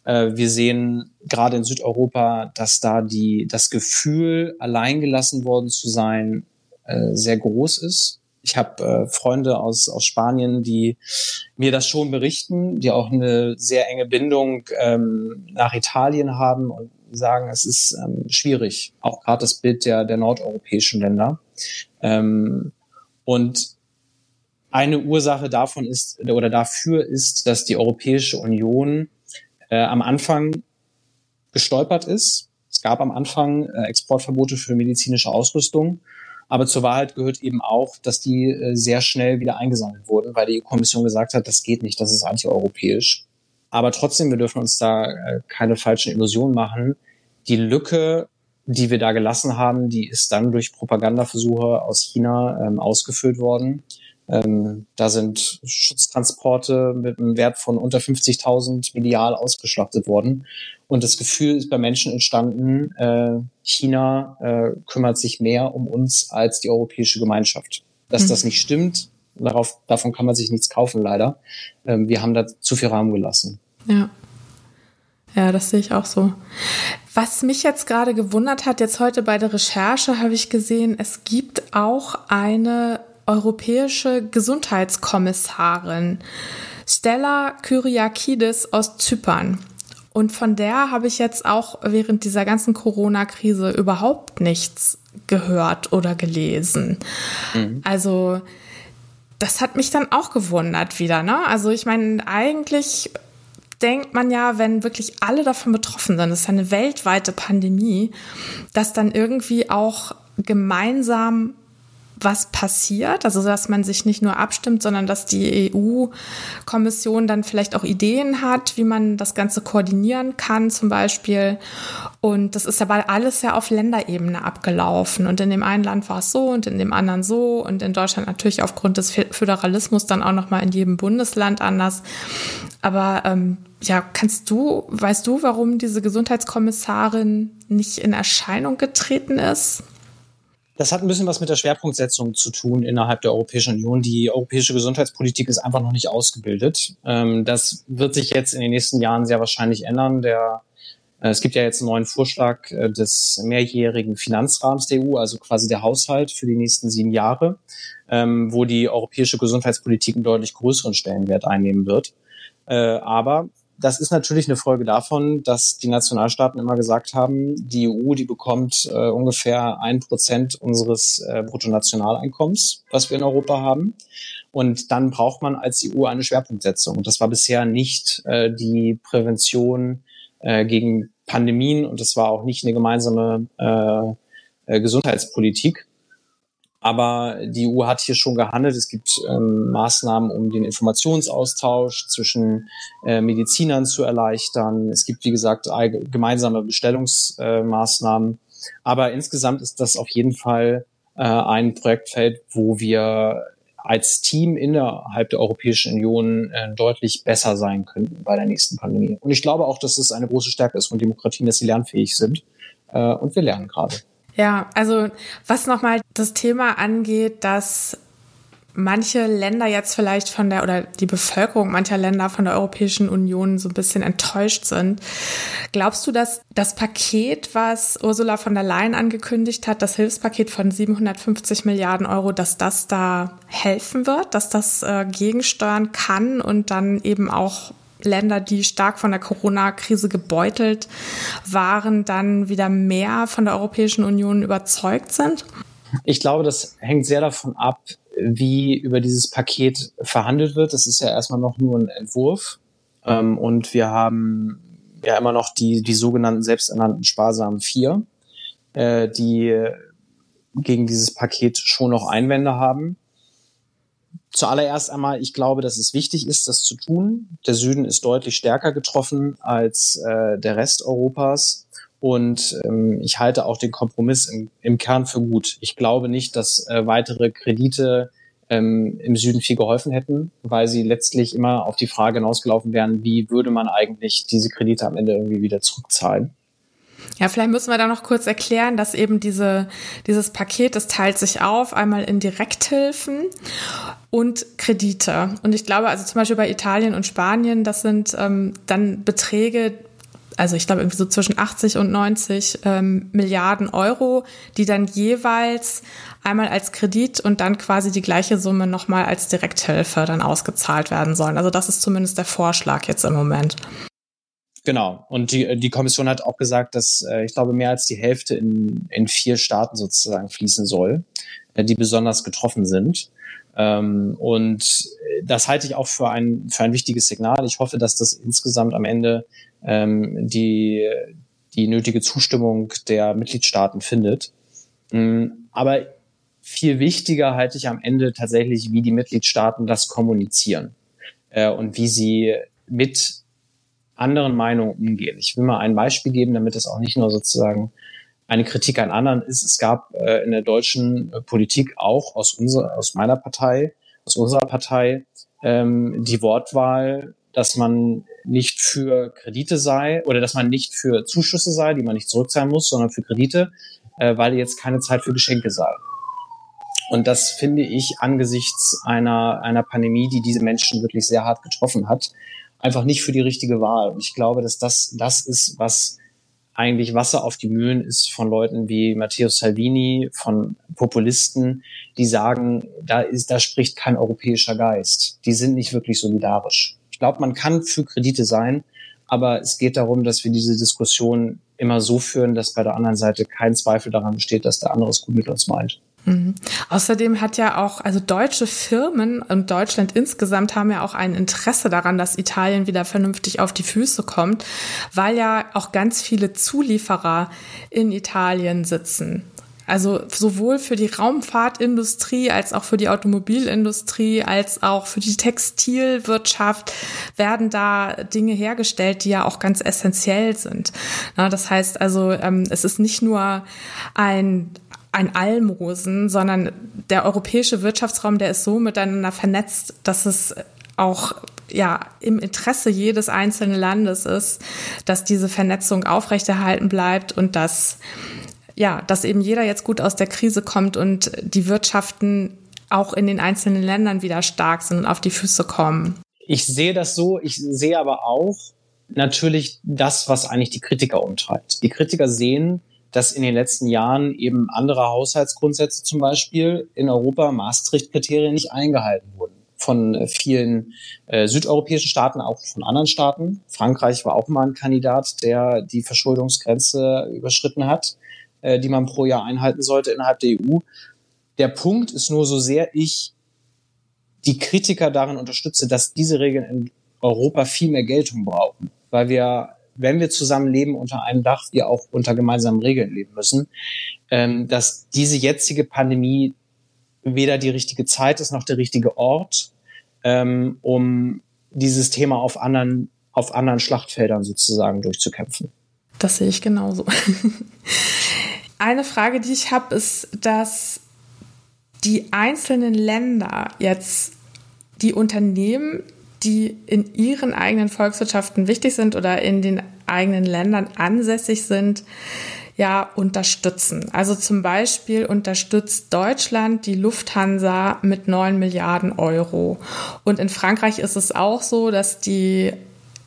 Äh, wir sehen gerade in Südeuropa, dass da die, das Gefühl, alleingelassen worden zu sein, äh, sehr groß ist. Ich habe äh, Freunde aus, aus Spanien, die mir das schon berichten, die auch eine sehr enge Bindung ähm, nach Italien haben und sagen, es ist ähm, schwierig, auch gerade das Bild der, der nordeuropäischen Länder. Ähm, und eine Ursache davon ist oder dafür ist, dass die Europäische Union äh, am Anfang gestolpert ist. Es gab am Anfang äh, Exportverbote für medizinische Ausrüstung. Aber zur Wahrheit gehört eben auch, dass die äh, sehr schnell wieder eingesammelt wurden, weil die Kommission gesagt hat, das geht nicht, das ist antieuropäisch. Aber trotzdem, wir dürfen uns da äh, keine falschen Illusionen machen. Die Lücke, die wir da gelassen haben, die ist dann durch Propagandaversuche aus China ähm, ausgefüllt worden. Ähm, da sind Schutztransporte mit einem Wert von unter 50.000 medial ausgeschlachtet worden. Und das Gefühl ist bei Menschen entstanden, äh, China äh, kümmert sich mehr um uns als die europäische Gemeinschaft. Dass mhm. das nicht stimmt, darauf, davon kann man sich nichts kaufen, leider. Ähm, wir haben da zu viel Rahmen gelassen. Ja. Ja, das sehe ich auch so. Was mich jetzt gerade gewundert hat, jetzt heute bei der Recherche habe ich gesehen, es gibt auch eine europäische Gesundheitskommissarin Stella Kyriakidis aus Zypern. Und von der habe ich jetzt auch während dieser ganzen Corona-Krise überhaupt nichts gehört oder gelesen. Mhm. Also das hat mich dann auch gewundert wieder. Ne? Also ich meine, eigentlich denkt man ja, wenn wirklich alle davon betroffen sind, das ist eine weltweite Pandemie, dass dann irgendwie auch gemeinsam was passiert, also dass man sich nicht nur abstimmt, sondern dass die EU-Kommission dann vielleicht auch Ideen hat, wie man das Ganze koordinieren kann zum Beispiel. Und das ist aber alles ja auf Länderebene abgelaufen. Und in dem einen Land war es so und in dem anderen so und in Deutschland natürlich aufgrund des Föderalismus dann auch nochmal in jedem Bundesland anders. Aber ähm, ja, kannst du, weißt du, warum diese Gesundheitskommissarin nicht in Erscheinung getreten ist? Das hat ein bisschen was mit der Schwerpunktsetzung zu tun innerhalb der Europäischen Union. Die europäische Gesundheitspolitik ist einfach noch nicht ausgebildet. Ähm, das wird sich jetzt in den nächsten Jahren sehr wahrscheinlich ändern. Der Äh, es gibt ja jetzt einen neuen Vorschlag äh, des mehrjährigen Finanzrahmens der EU, also quasi der Haushalt für die nächsten sieben Jahre, ähm, wo die europäische Gesundheitspolitik einen deutlich größeren Stellenwert einnehmen wird. Äh, aber das ist natürlich eine Folge davon, dass die Nationalstaaten immer gesagt haben, die EU, die bekommt äh, ungefähr ein Prozent unseres äh, Bruttonationaleinkommens, was wir in Europa haben. Und dann braucht man als EU eine Schwerpunktsetzung. Und das war bisher nicht äh, die Prävention äh, gegen Pandemien und das war auch nicht eine gemeinsame äh, äh, Gesundheitspolitik. Aber die EU hat hier schon gehandelt. Es gibt ähm, Maßnahmen, um den Informationsaustausch zwischen äh, Medizinern zu erleichtern. Es gibt, wie gesagt, gemeinsame Bestellungsmaßnahmen. Aber insgesamt ist das auf jeden Fall äh, ein Projektfeld, wo wir als Team innerhalb der Europäischen Union äh, deutlich besser sein könnten bei der nächsten Pandemie. Und ich glaube auch, dass es eine große Stärke ist von Demokratien, dass sie lernfähig sind. Äh, und wir lernen gerade. Ja, also was nochmal das Thema angeht, dass manche Länder jetzt vielleicht von der oder die Bevölkerung mancher Länder von der Europäischen Union so ein bisschen enttäuscht sind. Glaubst du, dass das Paket, was Ursula von der Leyen angekündigt hat, das Hilfspaket von 750 Milliarden Euro, dass das da helfen wird, dass das äh, gegensteuern kann und dann eben auch Länder, die stark von der Corona-Krise gebeutelt waren, dann wieder mehr von der Europäischen Union überzeugt sind? Ich glaube, das hängt sehr davon ab, wie über dieses Paket verhandelt wird. Das ist ja erstmal noch nur ein Entwurf. Ähm, und wir haben ja immer noch die, die sogenannten selbsternannten Sparsamen vier, äh, die gegen dieses Paket schon noch Einwände haben. Zuallererst einmal, ich glaube, dass es wichtig ist, das zu tun. Der Süden ist deutlich stärker getroffen als äh, der Rest Europas. Und ähm, ich halte auch den Kompromiss im, im Kern für gut. Ich glaube nicht, dass äh, weitere Kredite ähm, im Süden viel geholfen hätten, weil sie letztlich immer auf die Frage hinausgelaufen wären, wie würde man eigentlich diese Kredite am Ende irgendwie wieder zurückzahlen. Ja, vielleicht müssen wir da noch kurz erklären, dass eben diese, dieses Paket, das teilt sich auf, einmal in Direkthilfen und Kredite. Und ich glaube, also zum Beispiel bei Italien und Spanien, das sind ähm, dann Beträge, also ich glaube irgendwie so zwischen 80 und 90 ähm, Milliarden Euro, die dann jeweils einmal als Kredit und dann quasi die gleiche Summe nochmal als Direkthilfe dann ausgezahlt werden sollen. Also das ist zumindest der Vorschlag jetzt im Moment. Genau. Und die, die Kommission hat auch gesagt, dass äh, ich glaube mehr als die Hälfte in, in vier Staaten sozusagen fließen soll, äh, die besonders getroffen sind. Ähm, und das halte ich auch für ein, für ein wichtiges Signal. Ich hoffe, dass das insgesamt am Ende ähm, die, die nötige Zustimmung der Mitgliedstaaten findet. Ähm, aber viel wichtiger halte ich am Ende tatsächlich, wie die Mitgliedstaaten das kommunizieren äh, und wie sie mit anderen Meinungen umgehen. Ich will mal ein Beispiel geben, damit es auch nicht nur sozusagen eine Kritik an anderen ist. Es gab äh, in der deutschen äh, Politik auch aus, unserer, aus meiner Partei, aus unserer Partei, ähm, die Wortwahl, dass man nicht für Kredite sei oder dass man nicht für Zuschüsse sei, die man nicht zurückzahlen muss, sondern für Kredite, äh, weil jetzt keine Zeit für Geschenke sei. Und das finde ich angesichts einer, einer Pandemie, die diese Menschen wirklich sehr hart getroffen hat, einfach nicht für die richtige Wahl. Und ich glaube, dass das das ist, was eigentlich Wasser auf die Mühlen ist von Leuten wie Matteo Salvini, von Populisten, die sagen, da ist, da spricht kein europäischer Geist. Die sind nicht wirklich solidarisch. Ich glaube, man kann für Kredite sein, aber es geht darum, dass wir diese Diskussion immer so führen, dass bei der anderen Seite kein Zweifel daran besteht, dass der andere es gut mit uns meint. Mhm. Außerdem hat ja auch, also deutsche Firmen und Deutschland insgesamt haben ja auch ein Interesse daran, dass Italien wieder vernünftig auf die Füße kommt, weil ja auch ganz viele Zulieferer in Italien sitzen. Also sowohl für die Raumfahrtindustrie als auch für die Automobilindustrie als auch für die Textilwirtschaft werden da Dinge hergestellt, die ja auch ganz essentiell sind. das heißt also, ähm, es ist nicht nur ein ein Almosen, sondern der europäische Wirtschaftsraum, der ist so miteinander vernetzt, dass es auch ja im Interesse jedes einzelnen Landes ist, dass diese Vernetzung aufrechterhalten bleibt und dass ja, dass eben jeder jetzt gut aus der Krise kommt und die Wirtschaften auch in den einzelnen Ländern wieder stark sind und auf die Füße kommen. Ich sehe das so, ich sehe aber auch, natürlich das, was eigentlich die Kritiker umtreibt. Die Kritiker sehen, dass in den letzten Jahren eben andere Haushaltsgrundsätze zum Beispiel in Europa Maastricht-Kriterien nicht eingehalten wurden von vielen äh, südeuropäischen Staaten, auch von anderen Staaten. Frankreich war auch mal ein Kandidat, der die Verschuldungsgrenze überschritten hat, äh, die man pro Jahr einhalten sollte innerhalb der EU. Der Punkt ist nur, so sehr ich die Kritiker darin unterstütze, dass diese Regeln in Europa viel mehr Geltung brauchen, weil wir, wenn wir zusammen leben unter einem Dach, wir auch unter gemeinsamen Regeln leben müssen, ähm, dass diese jetzige Pandemie weder die richtige Zeit ist noch der richtige Ort, ähm, um dieses Thema auf anderen, auf anderen Schlachtfeldern sozusagen durchzukämpfen. Das sehe ich genauso. Eine Frage, die ich habe, ist, dass die einzelnen Länder jetzt die Unternehmen, die in ihren eigenen Volkswirtschaften wichtig sind oder in den eigenen Ländern ansässig sind, ja unterstützen. Also zum Beispiel unterstützt Deutschland die Lufthansa mit 9 Milliarden Euro. Und in Frankreich ist es auch so, dass die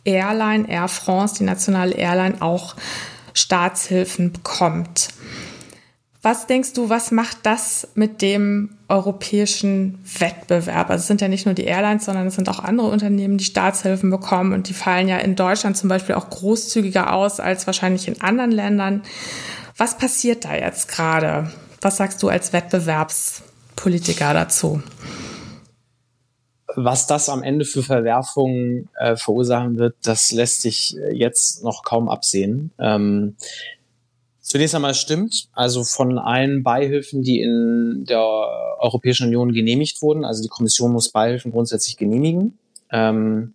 Airline Air France, die nationale Airline, auch Staatshilfen bekommt. Was denkst du, was macht das mit dem europäischen Wettbewerb? Also es sind ja nicht nur die Airlines, sondern es sind auch andere Unternehmen, die Staatshilfen bekommen und die fallen ja in Deutschland zum Beispiel auch großzügiger aus als wahrscheinlich in anderen Ländern. Was passiert da jetzt gerade? Was sagst du als Wettbewerbspolitiker dazu? Was das am Ende für Verwerfungen äh, verursachen wird, das lässt sich äh, jetzt noch kaum absehen. Ähm, Zunächst einmal stimmt, also von allen Beihilfen, die in der Europäischen Union genehmigt wurden, also die Kommission muss Beihilfen grundsätzlich genehmigen, ähm,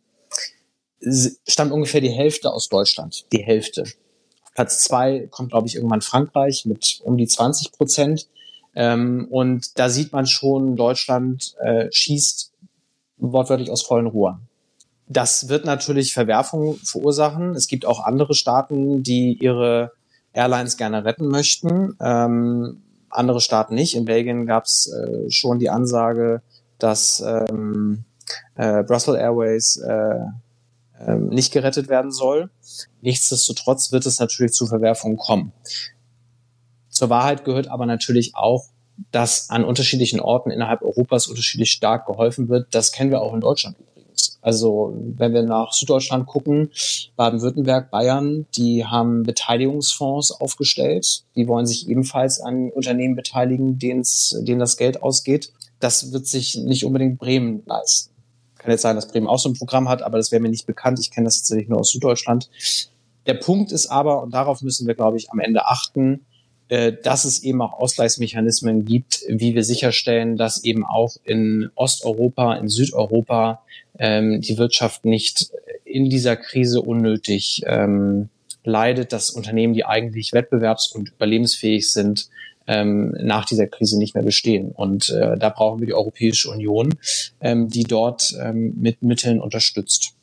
stammt ungefähr die Hälfte aus Deutschland, die Hälfte. Platz zwei kommt, glaube ich, irgendwann Frankreich mit um die 20 Prozent. Ähm, und da sieht man schon, Deutschland äh, schießt wortwörtlich aus vollen Rohren. Das wird natürlich Verwerfungen verursachen. Es gibt auch andere Staaten, die ihre Airlines gerne retten möchten. Ähm, andere Staaten nicht. In Belgien gab es äh, schon die Ansage, dass ähm, äh, Brussels Airways äh, äh, nicht gerettet werden soll. Nichtsdestotrotz wird es natürlich zu Verwerfungen kommen. Zur Wahrheit gehört aber natürlich auch, dass an unterschiedlichen Orten innerhalb Europas unterschiedlich stark geholfen wird. Das kennen wir auch in Deutschland also wenn wir nach Süddeutschland gucken, Baden-Württemberg, Bayern, die haben Beteiligungsfonds aufgestellt. Die wollen sich ebenfalls an Unternehmen beteiligen, denen das Geld ausgeht. Das wird sich nicht unbedingt Bremen leisten. Kann jetzt sein, dass Bremen auch so ein Programm hat, aber das wäre mir nicht bekannt. Ich kenne das tatsächlich nur aus Süddeutschland. Der Punkt ist aber, und darauf müssen wir, glaube ich, am Ende achten, dass es eben auch Ausgleichsmechanismen gibt, wie wir sicherstellen, dass eben auch in Osteuropa, in Südeuropa ähm, die Wirtschaft nicht in dieser Krise unnötig ähm, leidet, dass Unternehmen, die eigentlich wettbewerbs- und überlebensfähig sind, ähm, nach dieser Krise nicht mehr bestehen. Und äh, da brauchen wir die Europäische Union, ähm, die dort ähm, mit Mitteln unterstützt.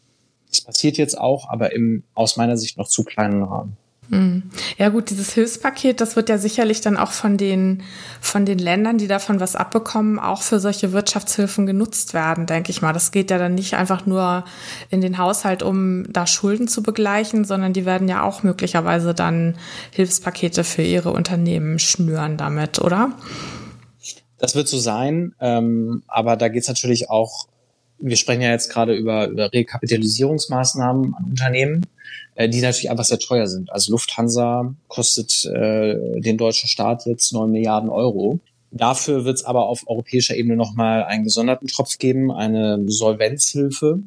Das passiert jetzt auch, aber im aus meiner Sicht noch zu kleinen Rahmen. Hm. Ja gut, dieses Hilfspaket, das wird ja sicherlich dann auch von den, von den Ländern, die davon was abbekommen, auch für solche Wirtschaftshilfen genutzt werden, denke ich mal. Das geht ja dann nicht einfach nur in den Haushalt, um da Schulden zu begleichen, sondern die werden ja auch möglicherweise dann Hilfspakete für ihre Unternehmen schnüren damit, oder? Das wird so sein, ähm, aber da geht es natürlich auch, wir sprechen ja jetzt gerade über, über Rekapitalisierungsmaßnahmen an Unternehmen äh, die natürlich einfach sehr teuer sind. Also Lufthansa kostet äh, den deutschen Staat jetzt neun Milliarden Euro. Dafür wird es aber auf europäischer Ebene nochmal einen gesonderten Tropf geben, eine Solvenzhilfe,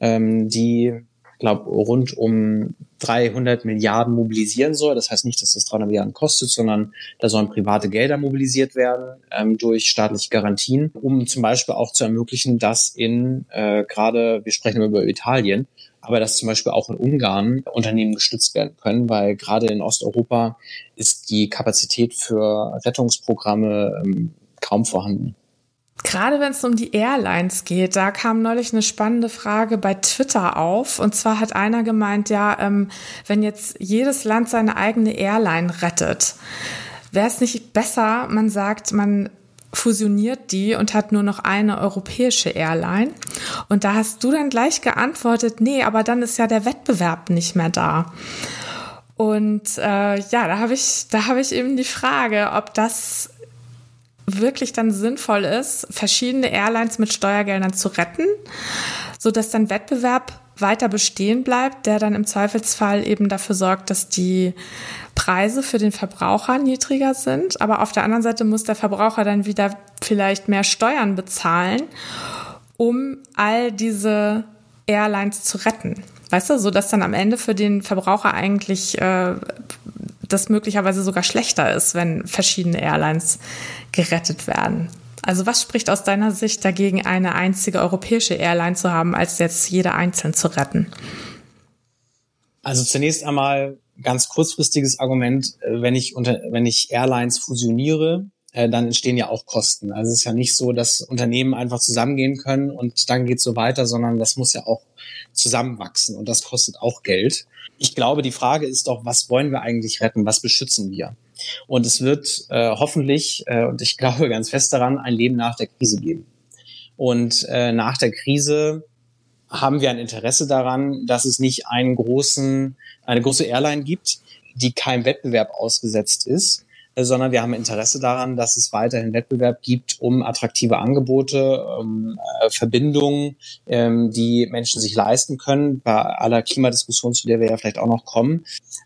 ähm, die, glaube rund um 300 Milliarden mobilisieren soll. Das heißt nicht, dass das 300 Milliarden kostet, sondern da sollen private Gelder mobilisiert werden ähm, durch staatliche Garantien, um zum Beispiel auch zu ermöglichen, dass in äh, gerade, wir sprechen über Italien, aber dass zum Beispiel auch in Ungarn Unternehmen gestützt werden können, weil gerade in Osteuropa ist die Kapazität für Rettungsprogramme ähm, kaum vorhanden. Gerade wenn es um die Airlines geht, da kam neulich eine spannende Frage bei Twitter auf. Und zwar hat einer gemeint, ja, ähm, wenn jetzt jedes Land seine eigene Airline rettet, wäre es nicht besser, man sagt, man fusioniert die und hat nur noch eine europäische Airline. Und da hast du dann gleich geantwortet, nee, aber dann ist ja der Wettbewerb nicht mehr da. Und äh, ja, da habe ich, da habe ich eben die Frage, ob das wirklich dann sinnvoll ist, verschiedene Airlines mit Steuergeldern zu retten, so dass dann Wettbewerb weiter bestehen bleibt, der dann im Zweifelsfall eben dafür sorgt, dass die Preise für den Verbraucher niedriger sind. Aber auf der anderen Seite muss der Verbraucher dann wieder vielleicht mehr Steuern bezahlen, um all diese Airlines zu retten. Weißt du, so dass dann am Ende für den Verbraucher eigentlich äh, das möglicherweise sogar schlechter ist, wenn verschiedene Airlines gerettet werden. Also was spricht aus deiner Sicht dagegen, eine einzige europäische Airline zu haben, als jetzt jede einzeln zu retten? Also zunächst einmal ganz kurzfristiges Argument, äh, wenn ich unter, wenn ich Airlines fusioniere, äh, dann entstehen ja auch Kosten. Also es ist ja nicht so, dass Unternehmen einfach zusammengehen können und dann geht es so weiter, sondern das muss ja auch zusammenwachsen und das kostet auch Geld. Ich glaube, die Frage ist doch, was wollen wir eigentlich retten? Was beschützen wir? Und es wird äh, hoffentlich, äh, und ich glaube ganz fest daran, ein Leben nach der Krise geben. Und äh, nach der Krise haben wir ein Interesse daran, dass es nicht einen großen, eine große Airline gibt, die keinem Wettbewerb ausgesetzt ist, sondern wir haben Interesse daran, dass es weiterhin Wettbewerb gibt um attraktive Angebote, um äh, Verbindungen, ähm, die Menschen sich leisten können, bei aller Klimadiskussion, zu der wir ja vielleicht auch noch kommen.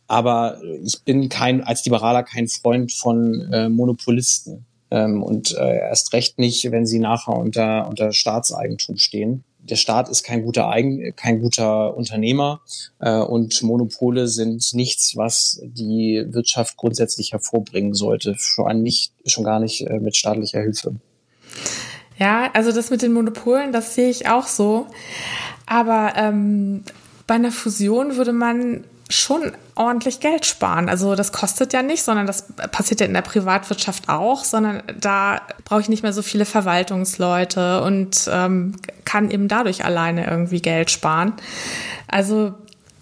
Aber ich bin kein, als Liberaler kein Freund von äh, Monopolisten. Ähm, und äh, erst recht nicht, wenn sie nachher unter, unter Staatseigentum stehen der Staat ist kein guter Eigen, kein guter Unternehmer äh, und Monopole sind nichts, was die Wirtschaft grundsätzlich hervorbringen sollte, schon nicht, schon gar nicht äh, mit staatlicher Hilfe. Ja, also das mit den Monopolen, das sehe ich auch so. Aber ähm, bei einer Fusion würde man schon ordentlich Geld sparen. Also das kostet ja nicht, sondern das passiert ja in der Privatwirtschaft auch, sondern da brauche ich nicht mehr so viele Verwaltungsleute und ähm, kann eben dadurch alleine irgendwie Geld sparen. Also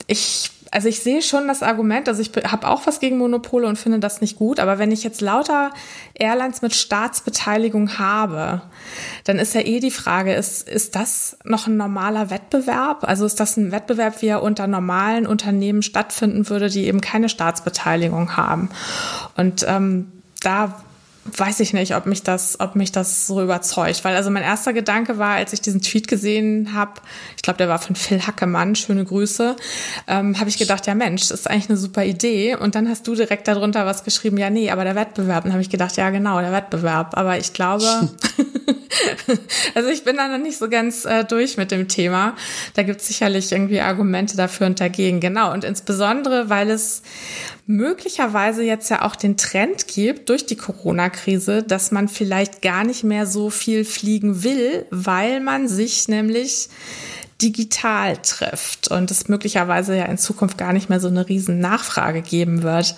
ich also ich sehe schon das Argument, also ich habe auch was gegen Monopole und finde das nicht gut, aber wenn ich jetzt lauter Airlines mit Staatsbeteiligung habe, dann ist ja eh die Frage, ist, ist das noch ein normaler Wettbewerb? Also ist das ein Wettbewerb, wie er unter normalen Unternehmen stattfinden würde, die eben keine Staatsbeteiligung haben? Und ähm, da weiß ich nicht, ob mich das, ob mich das so überzeugt. Weil also mein erster Gedanke war, als ich diesen Tweet gesehen habe, ich glaube, der war von Phil Hackemann, schöne Grüße, ähm, habe ich gedacht, ja Mensch, das ist eigentlich eine super Idee. Und dann hast du direkt darunter was geschrieben, ja nee, aber der Wettbewerb. Dann habe ich gedacht, ja genau, der Wettbewerb. Aber ich glaube, also ich bin da noch nicht so ganz äh, durch mit dem Thema. Da gibt es sicherlich irgendwie Argumente dafür und dagegen. Genau. Und insbesondere, weil es möglicherweise jetzt ja auch den Trend gibt durch die Corona-Krise, dass man vielleicht gar nicht mehr so viel fliegen will, weil man sich nämlich digital trifft und es möglicherweise ja in Zukunft gar nicht mehr so eine riesen Nachfrage geben wird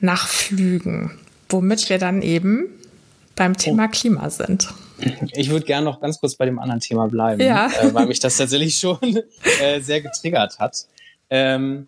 nach Flügen, womit wir dann eben beim Thema oh. Klima sind. Ich würde gerne noch ganz kurz bei dem anderen Thema bleiben, ja. äh, weil mich das tatsächlich schon äh, sehr getriggert hat. Ähm,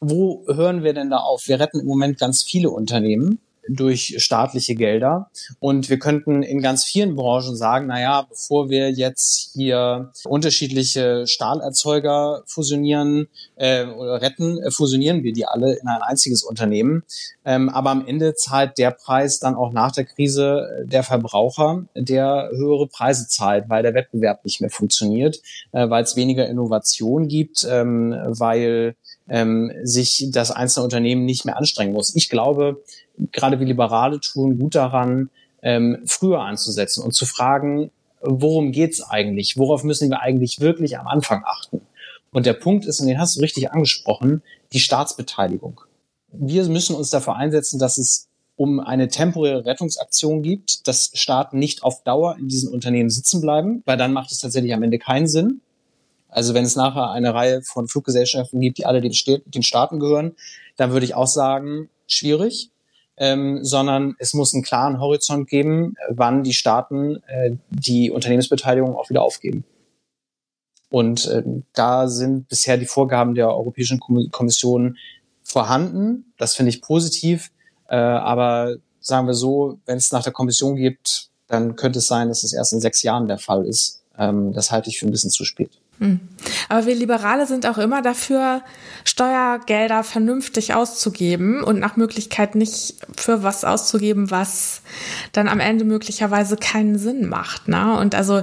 wo hören wir denn da auf? Wir retten im Moment ganz viele Unternehmen durch staatliche Gelder. Und wir könnten in ganz vielen Branchen sagen, na ja, bevor wir jetzt hier unterschiedliche Stahlerzeuger fusionieren äh, oder retten, äh, fusionieren wir die alle in ein einziges Unternehmen. Ähm, aber am Ende zahlt der Preis dann auch nach der Krise äh, der Verbraucher, der höhere Preise zahlt, weil der Wettbewerb nicht mehr funktioniert, äh, weil es weniger Innovation gibt, ähm, weil ähm, sich das einzelne Unternehmen nicht mehr anstrengen muss. Ich glaube, gerade wie Liberale tun gut daran, ähm, früher anzusetzen und zu fragen, worum geht's eigentlich? Worauf müssen wir eigentlich wirklich am Anfang achten? Und der Punkt ist, und den hast du richtig angesprochen, die Staatsbeteiligung. Wir müssen uns dafür einsetzen, dass es um eine temporäre Rettungsaktion gibt, dass Staaten nicht auf Dauer in diesen Unternehmen sitzen bleiben, weil dann macht es tatsächlich am Ende keinen Sinn. Also wenn es nachher eine Reihe von Fluggesellschaften gibt, die alle den, den Staaten gehören, dann würde ich auch sagen, schwierig. Ähm, sondern es muss einen klaren Horizont geben, wann die Staaten äh, die Unternehmensbeteiligung auch wieder aufgeben. Und äh, da sind bisher die Vorgaben der Europäischen Kommission vorhanden. Das finde ich positiv. Äh, aber sagen wir so, wenn es nach der Kommission gibt, dann könnte es sein, dass es erst in sechs Jahren der Fall ist. Ähm, das halte ich für ein bisschen zu spät. Hm. Aber wir Liberale sind auch immer dafür, Steuergelder vernünftig auszugeben und nach Möglichkeit nicht für was auszugeben, was dann am Ende möglicherweise keinen Sinn macht. Ne? Und also,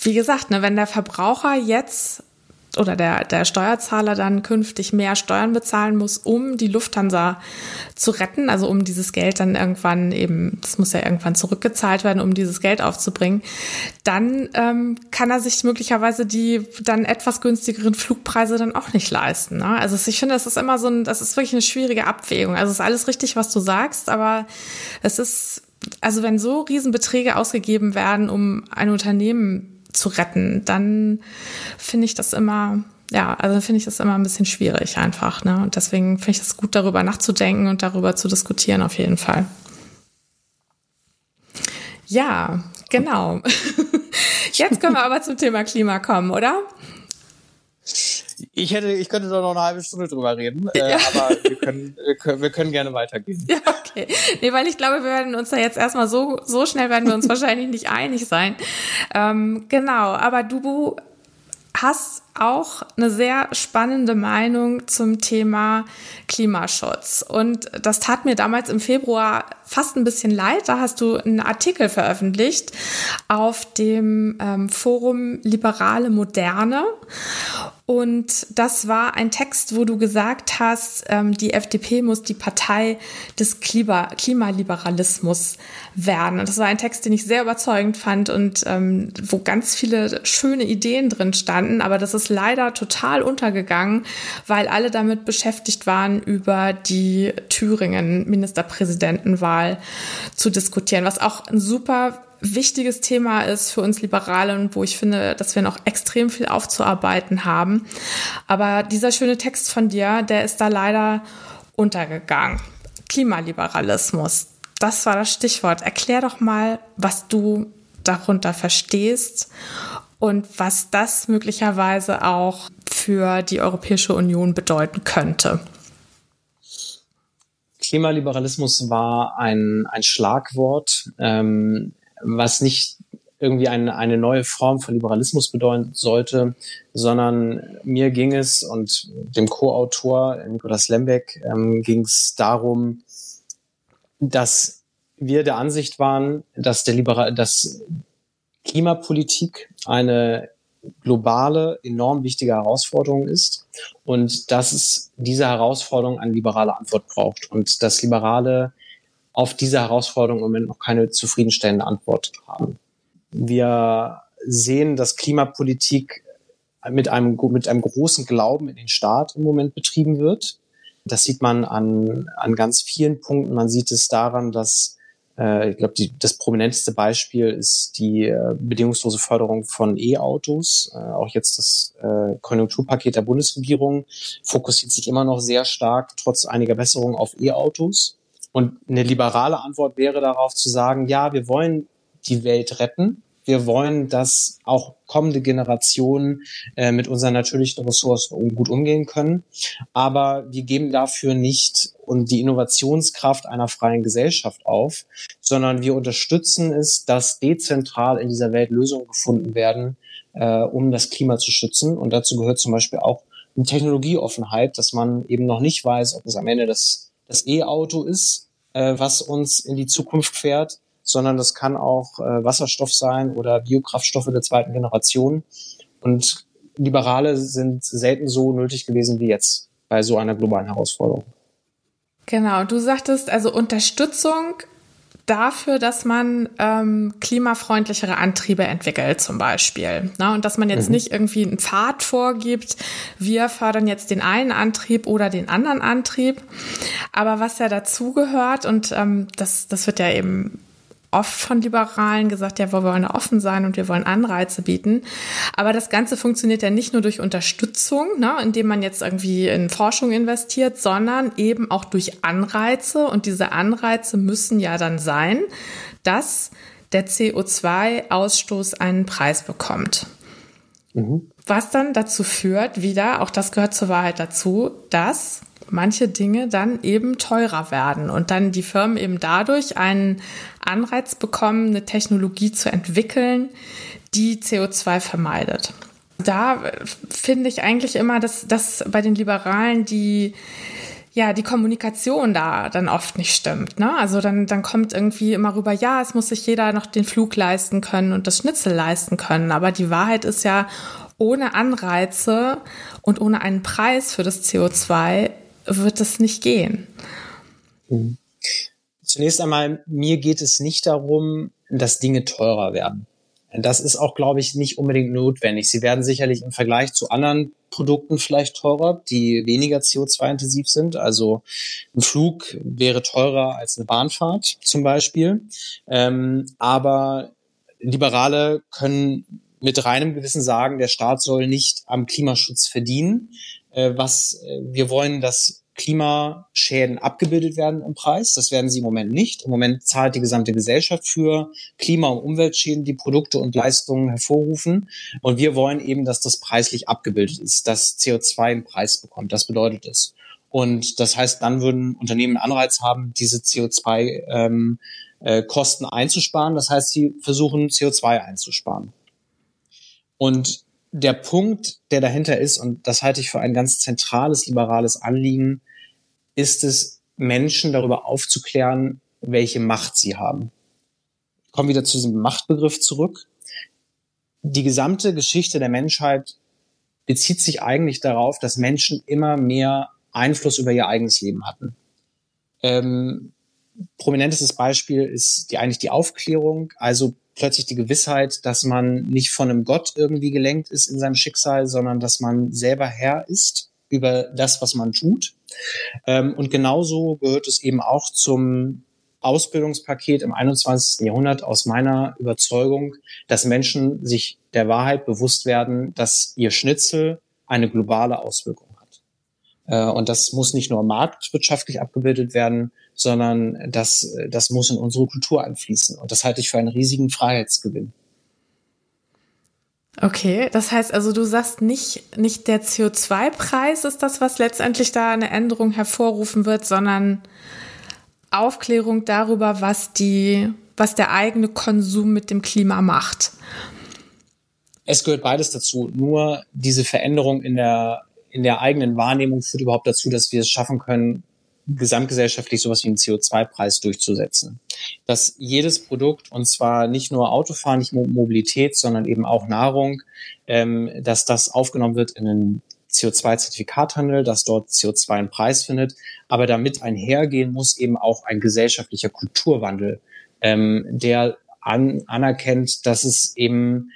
wie gesagt, ne, wenn der Verbraucher jetzt oder der, der Steuerzahler dann künftig mehr Steuern bezahlen muss, um die Lufthansa zu retten, also um dieses Geld dann irgendwann eben, das muss ja irgendwann zurückgezahlt werden, um dieses Geld aufzubringen, dann ähm, kann er sich möglicherweise die dann etwas günstigeren Flugpreise dann auch nicht leisten. Ne? Also ich finde, das ist immer so ein, das ist wirklich eine schwierige Abwägung. Also es ist alles richtig, was du sagst, aber es ist, also wenn so Riesenbeträge ausgegeben werden, um ein Unternehmen zu retten, dann finde ich das immer, ja, also finde ich das immer ein bisschen schwierig einfach. Ne? Und deswegen finde ich es gut, darüber nachzudenken und darüber zu diskutieren auf jeden Fall. Ja, genau. Jetzt können wir aber zum Thema Klima kommen, oder? Ich hätte, ich könnte doch noch eine halbe Stunde drüber reden, äh, ja. aber wir können, wir können, wir können gerne weitergehen. Ja, okay. Nee, weil ich glaube, wir werden uns da jetzt erstmal so, so schnell werden wir uns wahrscheinlich nicht einig sein. Ähm, genau, aber du hast auch eine sehr spannende Meinung zum Thema Klimaschutz. Und das tat mir damals im Februar fast ein bisschen leid. Da hast du einen Artikel veröffentlicht auf dem ähm, Forum Liberale Moderne. Und das war ein Text, wo du gesagt hast, ähm, die FDP muss die Partei des Klima Klimaliberalismus werden. Und das war ein Text, den ich sehr überzeugend fand und ähm, wo ganz viele schöne Ideen drin standen. Aber das ist leider total untergegangen, weil alle damit beschäftigt waren, über die Thüringen-Ministerpräsidentenwahl zu diskutieren, was auch ein super wichtiges Thema ist für uns Liberale und wo ich finde, dass wir noch extrem viel aufzuarbeiten haben. Aber dieser schöne Text von dir, der ist da leider untergegangen. Klimaliberalismus, das war das Stichwort. Erklär doch mal, was du darunter verstehst und was das möglicherweise auch für die Europäische Union bedeuten könnte. Klimaliberalismus war ein, ein Schlagwort, ähm, was nicht irgendwie eine, eine neue Form von Liberalismus bedeuten sollte, sondern mir ging es und dem Co-Autor Nikolaus Lembeck ähm, ging es darum, dass wir der Ansicht waren, dass der Liberal, dass Klimapolitik eine globale, enorm wichtige Herausforderung ist und dass es diese Herausforderung eine liberale Antwort braucht und dass Liberale auf diese Herausforderung im Moment noch keine zufriedenstellende Antwort haben. Wir sehen, dass Klimapolitik mit einem, mit einem großen Glauben in den Staat im Moment betrieben wird. Das sieht man an, an ganz vielen Punkten. Man sieht es daran, dass äh, ich glaube, das prominenteste Beispiel ist die äh, bedingungslose Förderung von E-Autos. Äh, auch jetzt das äh, Konjunkturpaket der Bundesregierung fokussiert sich immer noch sehr stark, trotz einiger Besserungen, auf E-Autos. Und eine liberale Antwort wäre darauf zu sagen, ja, wir wollen die Welt retten. Wir wollen, dass auch kommende Generationen äh, mit unseren natürlichen Ressourcen gut umgehen können. Aber wir geben dafür nicht und die Innovationskraft einer freien Gesellschaft auf, sondern wir unterstützen es, dass dezentral in dieser Welt Lösungen gefunden werden, äh, um das Klima zu schützen. Und dazu gehört zum Beispiel auch eine Technologieoffenheit, dass man eben noch nicht weiß, ob es am Ende das, das E-Auto ist äh, was uns in die Zukunft fährt, sondern das kann auch äh, Wasserstoff sein oder Biokraftstoffe der zweiten Generation. Und Liberale sind selten so nötig gewesen wie jetzt bei so einer globalen Herausforderung. Genau, du sagtest also Unterstützung dafür, dass man ähm, klimafreundlichere Antriebe entwickelt, zum Beispiel. Na, und dass man jetzt mhm. nicht irgendwie einen Pfad vorgibt, wir fördern jetzt den einen Antrieb oder den anderen Antrieb. Aber was ja dazugehört, und ähm, das, das wird ja eben oft von Liberalen gesagt, ja, wir wollen offen sein und wir wollen Anreize bieten. Aber das Ganze funktioniert ja nicht nur durch Unterstützung, ne, indem man jetzt irgendwie in Forschung investiert, sondern eben auch durch Anreize. Und diese Anreize müssen ja dann sein, dass der CO2-Ausstoß einen Preis bekommt. Mhm. Was dann dazu führt, wieder, auch das gehört zur Wahrheit dazu, dass manche Dinge dann eben teurer werden und dann die Firmen eben dadurch einen Anreiz bekommen, eine Technologie zu entwickeln, die CO2 vermeidet. Da finde ich eigentlich immer, dass, dass bei den Liberalen die ja, die Kommunikation da dann oft nicht stimmt. Ne? Also dann, dann kommt irgendwie immer rüber, ja, es muss sich jeder noch den Flug leisten können und das Schnitzel leisten können. Aber die Wahrheit ist ja, ohne Anreize und ohne einen Preis für das CO2 wird es nicht gehen. Mhm. Zunächst einmal, mir geht es nicht darum, dass Dinge teurer werden. Das ist auch, glaube ich, nicht unbedingt notwendig. Sie werden sicherlich im Vergleich zu anderen Produkten vielleicht teurer, die weniger CO2-intensiv sind. Also ein Flug wäre teurer als eine Bahnfahrt zum Beispiel. Ähm, aber Liberale können mit reinem Gewissen sagen, der Staat soll nicht am Klimaschutz verdienen. Äh, was äh, wir wollen, dass Klimaschäden abgebildet werden im Preis. Das werden sie im Moment nicht. Im Moment zahlt die gesamte Gesellschaft für Klima- und Umweltschäden, die Produkte und Leistungen hervorrufen. Und wir wollen eben, dass das preislich abgebildet ist, dass CO2 einen Preis bekommt. Das bedeutet es. Und das heißt, dann würden Unternehmen Anreiz haben, diese CO2-Kosten ähm, äh, einzusparen. Das heißt, sie versuchen, CO2 einzusparen. Und der Punkt, der dahinter ist, und das halte ich für ein ganz zentrales liberales Anliegen, ist es, Menschen darüber aufzuklären, welche Macht sie haben. Ich komme wieder zu diesem Machtbegriff zurück. Die gesamte Geschichte der Menschheit bezieht sich eigentlich darauf, dass Menschen immer mehr Einfluss über ihr eigenes Leben hatten. Ähm, prominentestes Beispiel ist die, eigentlich die Aufklärung. Also plötzlich die Gewissheit, dass man nicht von einem Gott irgendwie gelenkt ist in seinem Schicksal, sondern dass man selber Herr ist über das, was man tut. Ähm, und genauso gehört es eben auch zum Ausbildungspaket im 21. Jahrhundert aus meiner Überzeugung, dass Menschen sich der Wahrheit bewusst werden, dass ihr Schnitzel eine globale Auswirkung und das muss nicht nur marktwirtschaftlich abgebildet werden, sondern das, das muss in unsere Kultur einfließen. Und das halte ich für einen riesigen Freiheitsgewinn. Okay, das heißt also, du sagst nicht, nicht der CO2-Preis ist das, was letztendlich da eine Änderung hervorrufen wird, sondern Aufklärung darüber, was die, was der eigene Konsum mit dem Klima macht. Es gehört beides dazu. Nur diese Veränderung in der, in der eigenen Wahrnehmung führt überhaupt dazu, dass wir es schaffen können, gesamtgesellschaftlich sowas wie einen CO2-Preis durchzusetzen. Dass jedes Produkt, und zwar nicht nur Autofahren, nicht nur Mobilität, sondern eben auch Nahrung, ähm, dass das aufgenommen wird in den CO2-Zertifikathandel, dass dort CO2 einen Preis findet. Aber damit einhergehen muss eben auch ein gesellschaftlicher Kulturwandel, ähm, der an, anerkennt, dass es eben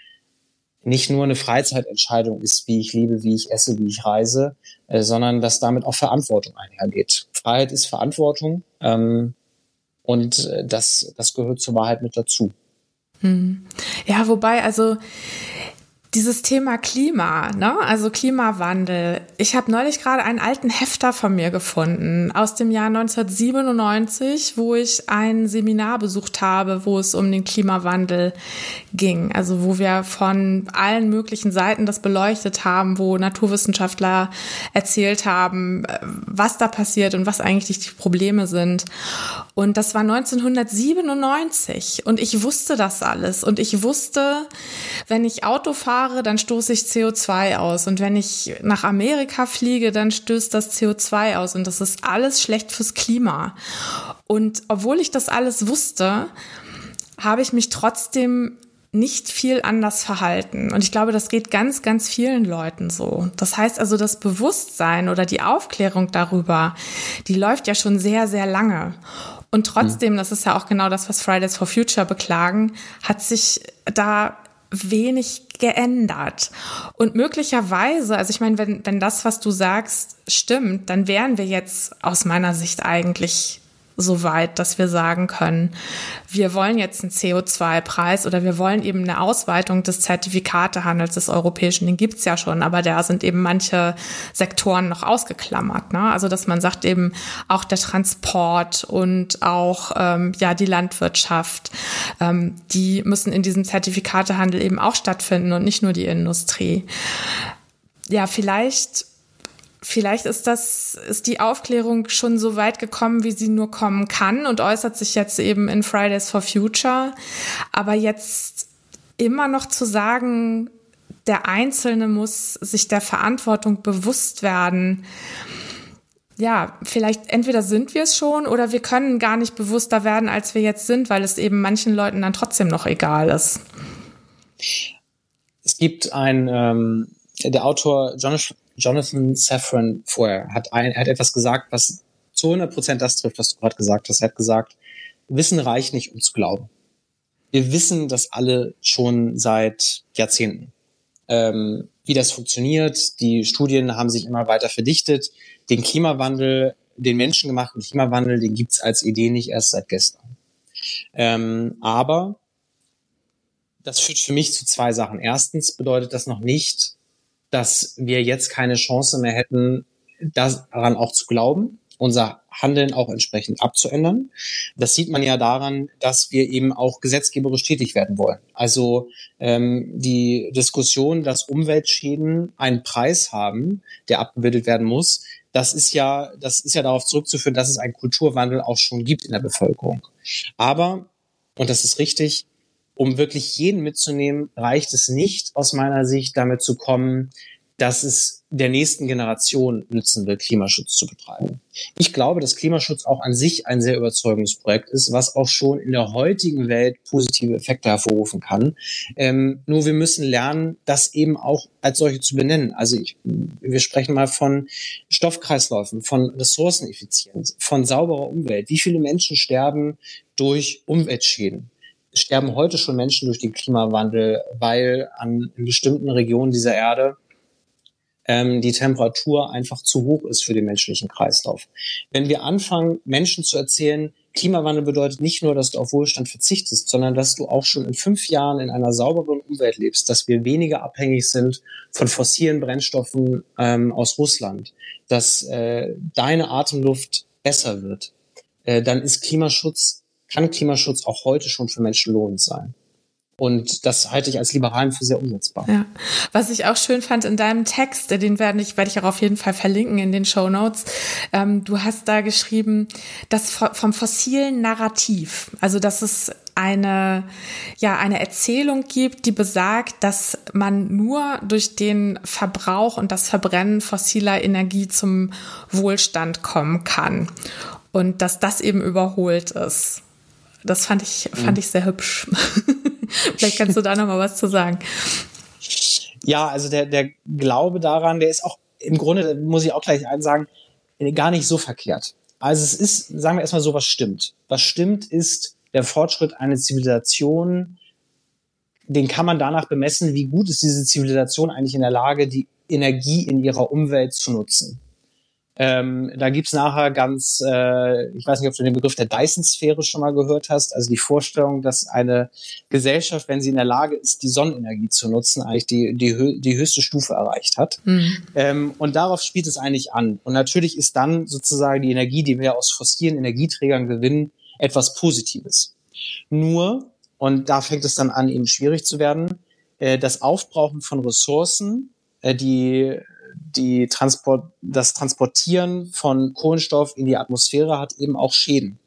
nicht nur eine Freizeitentscheidung ist, wie ich liebe, wie ich esse, wie ich reise, äh, sondern dass damit auch Verantwortung einhergeht. Freiheit ist Verantwortung ähm, und äh, das, das gehört zur Wahrheit mit dazu. Hm. Ja, wobei, also dieses Thema Klima, ne? also Klimawandel. Ich habe neulich gerade einen alten Hefter von mir gefunden aus dem Jahr 1997, wo ich ein Seminar besucht habe, wo es um den Klimawandel ging. Also wo wir von allen möglichen Seiten das beleuchtet haben, wo Naturwissenschaftler erzählt haben, was da passiert und was eigentlich die Probleme sind. Und das war 1997 und ich wusste das alles und ich wusste, wenn ich Auto fahre, fahre, dann stoße ich CO2 aus. Und wenn ich nach Amerika fliege, dann stößt das CO2 aus. Und das ist alles schlecht fürs Klima. Und obwohl ich das alles wusste, habe ich mich trotzdem nicht viel anders verhalten. Und ich glaube, das geht ganz, ganz vielen Leuten so. Das heißt also, das Bewusstsein oder die Aufklärung darüber, die läuft ja schon sehr, sehr lange. Und trotzdem, das ist ja auch genau das, was Fridays for Future beklagen, hat sich da wenig geändert. Und möglicherweise, also ich meine, wenn, wenn das, was du sagst, stimmt, dann wären wir jetzt aus meiner Sicht eigentlich so weit, dass wir sagen können, wir wollen jetzt einen CO2-Preis oder wir wollen eben eine Ausweitung des Zertifikatehandels des europäischen, den gibt's ja schon, aber da sind eben manche Sektoren noch ausgeklammert. Ne? Also dass man sagt eben auch der Transport und auch ähm, ja die Landwirtschaft, ähm, die müssen in diesem Zertifikatehandel eben auch stattfinden und nicht nur die Industrie. Ja, vielleicht Vielleicht ist das, ist die Aufklärung schon so weit gekommen, wie sie nur kommen kann und äußert sich jetzt eben in Fridays for Future. Aber jetzt immer noch zu sagen, der Einzelne muss sich der Verantwortung bewusst werden. Ja, vielleicht entweder sind wir es schon oder wir können gar nicht bewusster werden, als wir jetzt sind, weil es eben manchen Leuten dann trotzdem noch egal ist. Es gibt ein, ähm, der Autor Jonathan Safran Foer hat, ein, hat etwas gesagt, was zu 100 Prozent das trifft, was du gerade gesagt hast. Er hat gesagt, Wissen reicht nicht, um zu glauben. Wir wissen das alle schon seit Jahrzehnten. Ähm, wie das funktioniert. Die Studien haben sich immer weiter verdichtet. Den Klimawandel, den menschengemachten Klimawandel, den gibt's als Idee nicht erst seit gestern. Ähm, aber das führt für mich zu zwei Sachen. Erstens bedeutet das noch nicht, dass wir jetzt keine Chance mehr hätten, daran auch zu glauben, unser Handeln auch entsprechend abzuändern. Das sieht man ja daran, dass wir eben auch gesetzgeberisch tätig werden wollen. Also ähm, die Diskussion, dass Umweltschäden einen Preis haben, der abgebildet werden muss, das ist ja, das ist ja darauf zurückzuführen, dass es einen Kulturwandel auch schon gibt in der Bevölkerung. Aber, und das ist richtig, um wirklich jeden mitzunehmen, reicht es nicht aus meiner Sicht damit zu kommen, dass es der nächsten Generation nützen will, Klimaschutz zu betreiben. Ich glaube, dass Klimaschutz auch an sich ein sehr überzeugendes Projekt ist, was auch schon in der heutigen Welt positive Effekte hervorrufen kann. Ähm, nur wir müssen lernen, das eben auch als solche zu benennen. Also ich, wir sprechen mal von Stoffkreisläufen, von Ressourceneffizienz, von sauberer Umwelt. Wie viele Menschen sterben durch Umweltschäden? Sterben heute schon Menschen durch den Klimawandel, weil an in bestimmten Regionen dieser Erde ähm, die Temperatur einfach zu hoch ist für den menschlichen Kreislauf. Wenn wir anfangen, Menschen zu erzählen, Klimawandel bedeutet nicht nur, dass du auf Wohlstand verzichtest, sondern dass du auch schon in fünf Jahren in einer sauberen Umwelt lebst, dass wir weniger abhängig sind von fossilen Brennstoffen ähm, aus Russland, dass äh, deine Atemluft besser wird, äh, dann ist Klimaschutz kann Klimaschutz auch heute schon für Menschen lohnend sein. Und das halte ich als Liberalen für sehr umsetzbar. Ja. Was ich auch schön fand in deinem Text, den werde ich, werde ich auch auf jeden Fall verlinken in den Show Notes. Ähm, du hast da geschrieben, das vom fossilen Narrativ. Also, dass es eine, ja, eine Erzählung gibt, die besagt, dass man nur durch den Verbrauch und das Verbrennen fossiler Energie zum Wohlstand kommen kann. Und dass das eben überholt ist. Das fand ich, fand ich sehr hübsch. Vielleicht kannst du da noch mal was zu sagen. Ja, also der, der Glaube daran, der ist auch im Grunde, muss ich auch gleich eins sagen, gar nicht so verkehrt. Also es ist, sagen wir erstmal so, was stimmt. Was stimmt ist der Fortschritt einer Zivilisation, den kann man danach bemessen, wie gut ist diese Zivilisation eigentlich in der Lage, die Energie in ihrer Umwelt zu nutzen. Ähm, da gibt's nachher ganz, äh, ich weiß nicht, ob du den Begriff der Dyson-Sphäre schon mal gehört hast, also die Vorstellung, dass eine Gesellschaft, wenn sie in der Lage ist, die Sonnenenergie zu nutzen, eigentlich die, die, die höchste Stufe erreicht hat. Mhm. Ähm, und darauf spielt es eigentlich an. Und natürlich ist dann sozusagen die Energie, die wir aus fossilen Energieträgern gewinnen, etwas Positives. Nur, und da fängt es dann an, eben schwierig zu werden, äh, das Aufbrauchen von Ressourcen, äh, die die Transport, das Transportieren von Kohlenstoff in die Atmosphäre hat eben auch Schäden.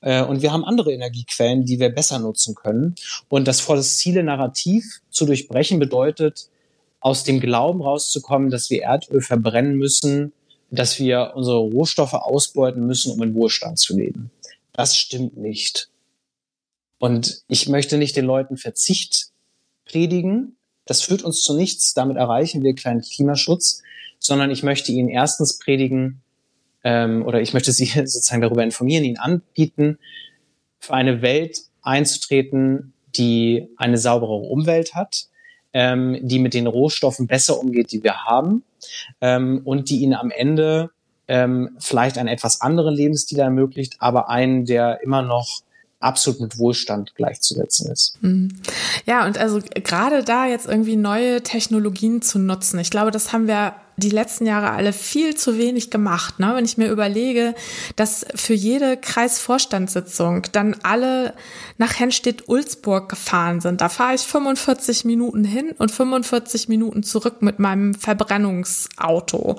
Äh, und wir haben andere Energiequellen, die wir besser nutzen können. Und das fossile Narrativ zu durchbrechen bedeutet, aus dem Glauben rauszukommen, dass wir Erdöl verbrennen müssen, dass wir unsere Rohstoffe ausbeuten müssen, um in Wohlstand zu leben. Das stimmt nicht. Und ich möchte nicht den Leuten Verzicht predigen. Das führt uns zu nichts. Damit erreichen wir kleinen Klimaschutz sondern ich möchte ihnen erstens predigen ähm, oder ich möchte sie sozusagen darüber informieren, ihnen anbieten, für eine Welt einzutreten, die eine saubere Umwelt hat, ähm, die mit den Rohstoffen besser umgeht, die wir haben ähm, und die ihnen am Ende ähm, vielleicht einen etwas anderen Lebensstil ermöglicht, aber einen, der immer noch absolut mit Wohlstand gleichzusetzen ist. Mhm. Ja, und also gerade da jetzt irgendwie neue Technologien zu nutzen, ich glaube, das haben wir die letzten Jahre alle viel zu wenig gemacht. Ne? Wenn ich mir überlege, dass für jede Kreisvorstandssitzung dann alle nach Henstedt-Ulzburg gefahren sind. Da fahre ich 45 Minuten hin und 45 Minuten zurück mit meinem Verbrennungsauto.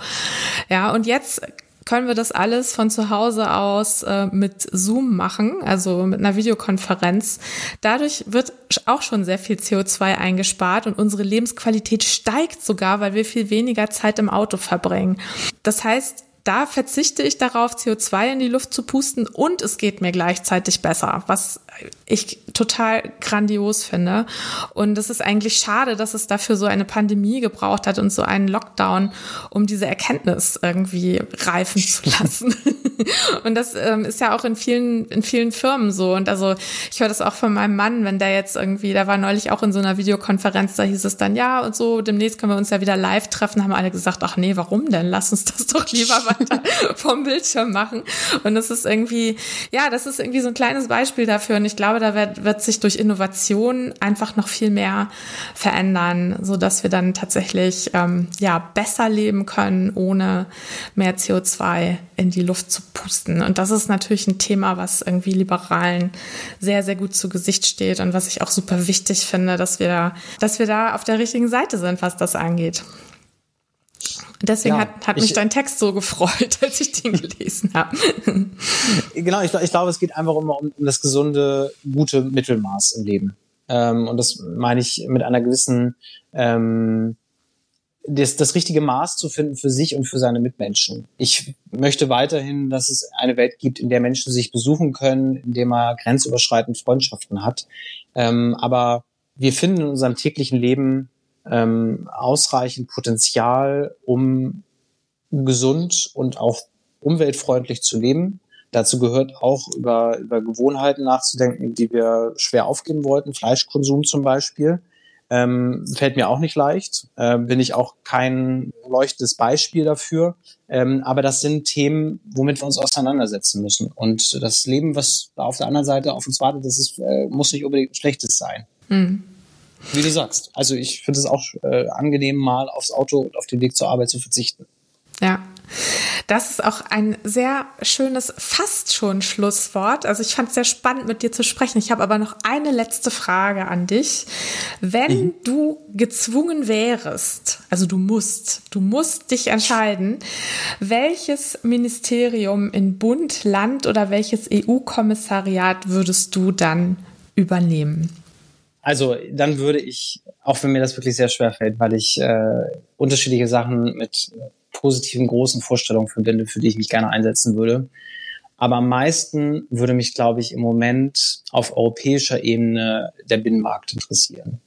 Ja, und jetzt können wir das alles von zu Hause aus äh, mit Zoom machen, also mit einer Videokonferenz. Dadurch wird auch schon sehr viel CO2 eingespart und unsere Lebensqualität steigt sogar, weil wir viel weniger Zeit im Auto verbringen. Das heißt, da verzichte ich darauf, CO2 in die Luft zu pusten und es geht mir gleichzeitig besser, was ich total grandios finde. Und es ist eigentlich schade, dass es dafür so eine Pandemie gebraucht hat und so einen Lockdown, um diese Erkenntnis irgendwie reifen zu lassen. und das ähm, ist ja auch in vielen, in vielen Firmen so. Und also ich höre das auch von meinem Mann, wenn der jetzt irgendwie, der war neulich auch in so einer Videokonferenz, da hieß es dann, ja, und so, demnächst können wir uns ja wieder live treffen, haben alle gesagt, ach nee, warum denn? Lass uns das doch lieber weiter vom Bildschirm machen. Und das ist irgendwie, ja, das ist irgendwie so ein kleines Beispiel dafür. Und ich glaube, da wird, wird sich durch Innovation einfach noch viel mehr verändern, so dass wir dann tatsächlich ähm, ja besser leben können, ohne mehr CO2 in die Luft zu pusten. Und das ist natürlich ein Thema, was irgendwie Liberalen sehr, sehr gut zu Gesicht steht und was ich auch super wichtig finde, dass wir, dass wir da auf der richtigen Seite sind, was das angeht. Deswegen ja, hat, hat mich ich, dein Text so gefreut, als ich den gelesen habe. genau, ich, ich glaube, es geht einfach immer um, um das gesunde, gute Mittelmaß im Leben. Ähm, und das meine ich mit einer gewissen, ähm, das, das richtige Maß zu finden für sich und für seine Mitmenschen. Ich möchte weiterhin, dass es eine Welt gibt, in der Menschen sich besuchen können, in der man grenzüberschreitend Freundschaften hat. Ähm, aber wir finden in unserem täglichen Leben ähm, ausreichend Potenzial, um gesund und auch umweltfreundlich zu leben. Dazu gehört auch über, über Gewohnheiten nachzudenken, die wir schwer aufgeben wollten. Fleischkonsum zum Beispiel. Ähm, fällt mir auch nicht leicht, äh, bin ich auch kein leuchtendes Beispiel dafür. Ähm, aber das sind Themen, womit wir uns auseinandersetzen müssen. Und das Leben, was da auf der anderen Seite auf uns wartet, das ist, äh, muss nicht unbedingt schlechtes sein. Mhm. Wie du sagst. Also ich finde es auch äh, angenehm, mal aufs Auto und auf den Weg zur Arbeit zu verzichten. Ja. Das ist auch ein sehr schönes, fast schon Schlusswort. Also ich fand es sehr spannend, mit dir zu sprechen. Ich habe aber noch eine letzte Frage an dich. Wenn mhm. du gezwungen wärst, also du musst, du musst dich entscheiden, welches Ministerium in Bund, Land oder welches EU-Kommissariat würdest du dann übernehmen? Also dann würde ich, auch wenn mir das wirklich sehr schwer fällt, weil ich äh, unterschiedliche Sachen mit positiven großen Vorstellungen verbinde, für die ich mich gerne einsetzen würde. Aber am meisten würde mich, glaube ich, im Moment auf europäischer Ebene der Binnenmarkt interessieren.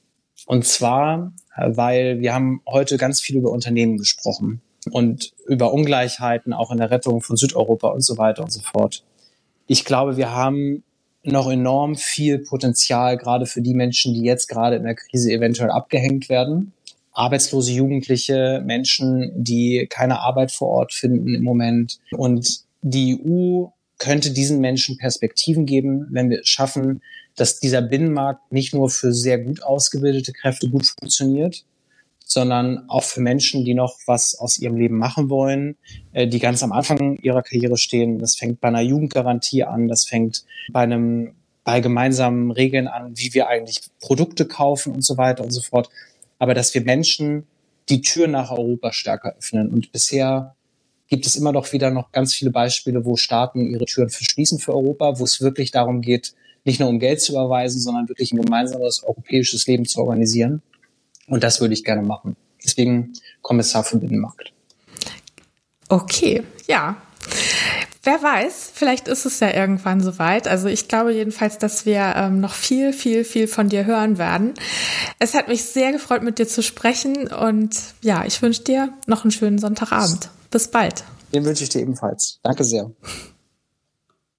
Und zwar, äh, weil wir haben heute ganz viel über Unternehmen gesprochen und über Ungleichheiten auch in der Rettung von Südeuropa und so weiter und so fort. Ich glaube, wir haben noch enorm viel Potenzial, gerade für die Menschen, die jetzt gerade in der Krise eventuell abgehängt werden. Arbeitslose Jugendliche, Menschen, die keine Arbeit vor Ort finden im Moment. Und die EU könnte diesen Menschen Perspektiven geben, wenn wir es schaffen, dass dieser Binnenmarkt nicht nur für sehr gut ausgebildete Kräfte gut funktioniert, sondern auch für Menschen, die noch was aus ihrem Leben machen wollen, äh, die ganz am Anfang ihrer Karriere stehen. Das fängt bei einer Jugendgarantie an, das fängt bei einem bei gemeinsamen Regeln an, wie wir eigentlich Produkte kaufen und so weiter und so fort. Aber dass wir Menschen die Tür nach Europa stärker öffnen. Und bisher gibt es immer noch wieder noch ganz viele Beispiele, wo Staaten ihre Türen verschließen für Europa, wo es wirklich darum geht, nicht nur um Geld zu überweisen, sondern wirklich ein gemeinsames europäisches Leben zu organisieren. Und das würde ich gerne machen. Deswegen Kommissar für Binnenmarkt. Okay, ja. Wer weiß, vielleicht ist es ja irgendwann soweit. Also ich glaube jedenfalls, dass wir ähm, noch viel, viel, viel von dir hören werden. Es hat mich sehr gefreut, mit dir zu sprechen und ja, ich wünsche dir noch einen schönen Sonntagabend. Bis bald. Den wünsche ich dir ebenfalls. Danke sehr.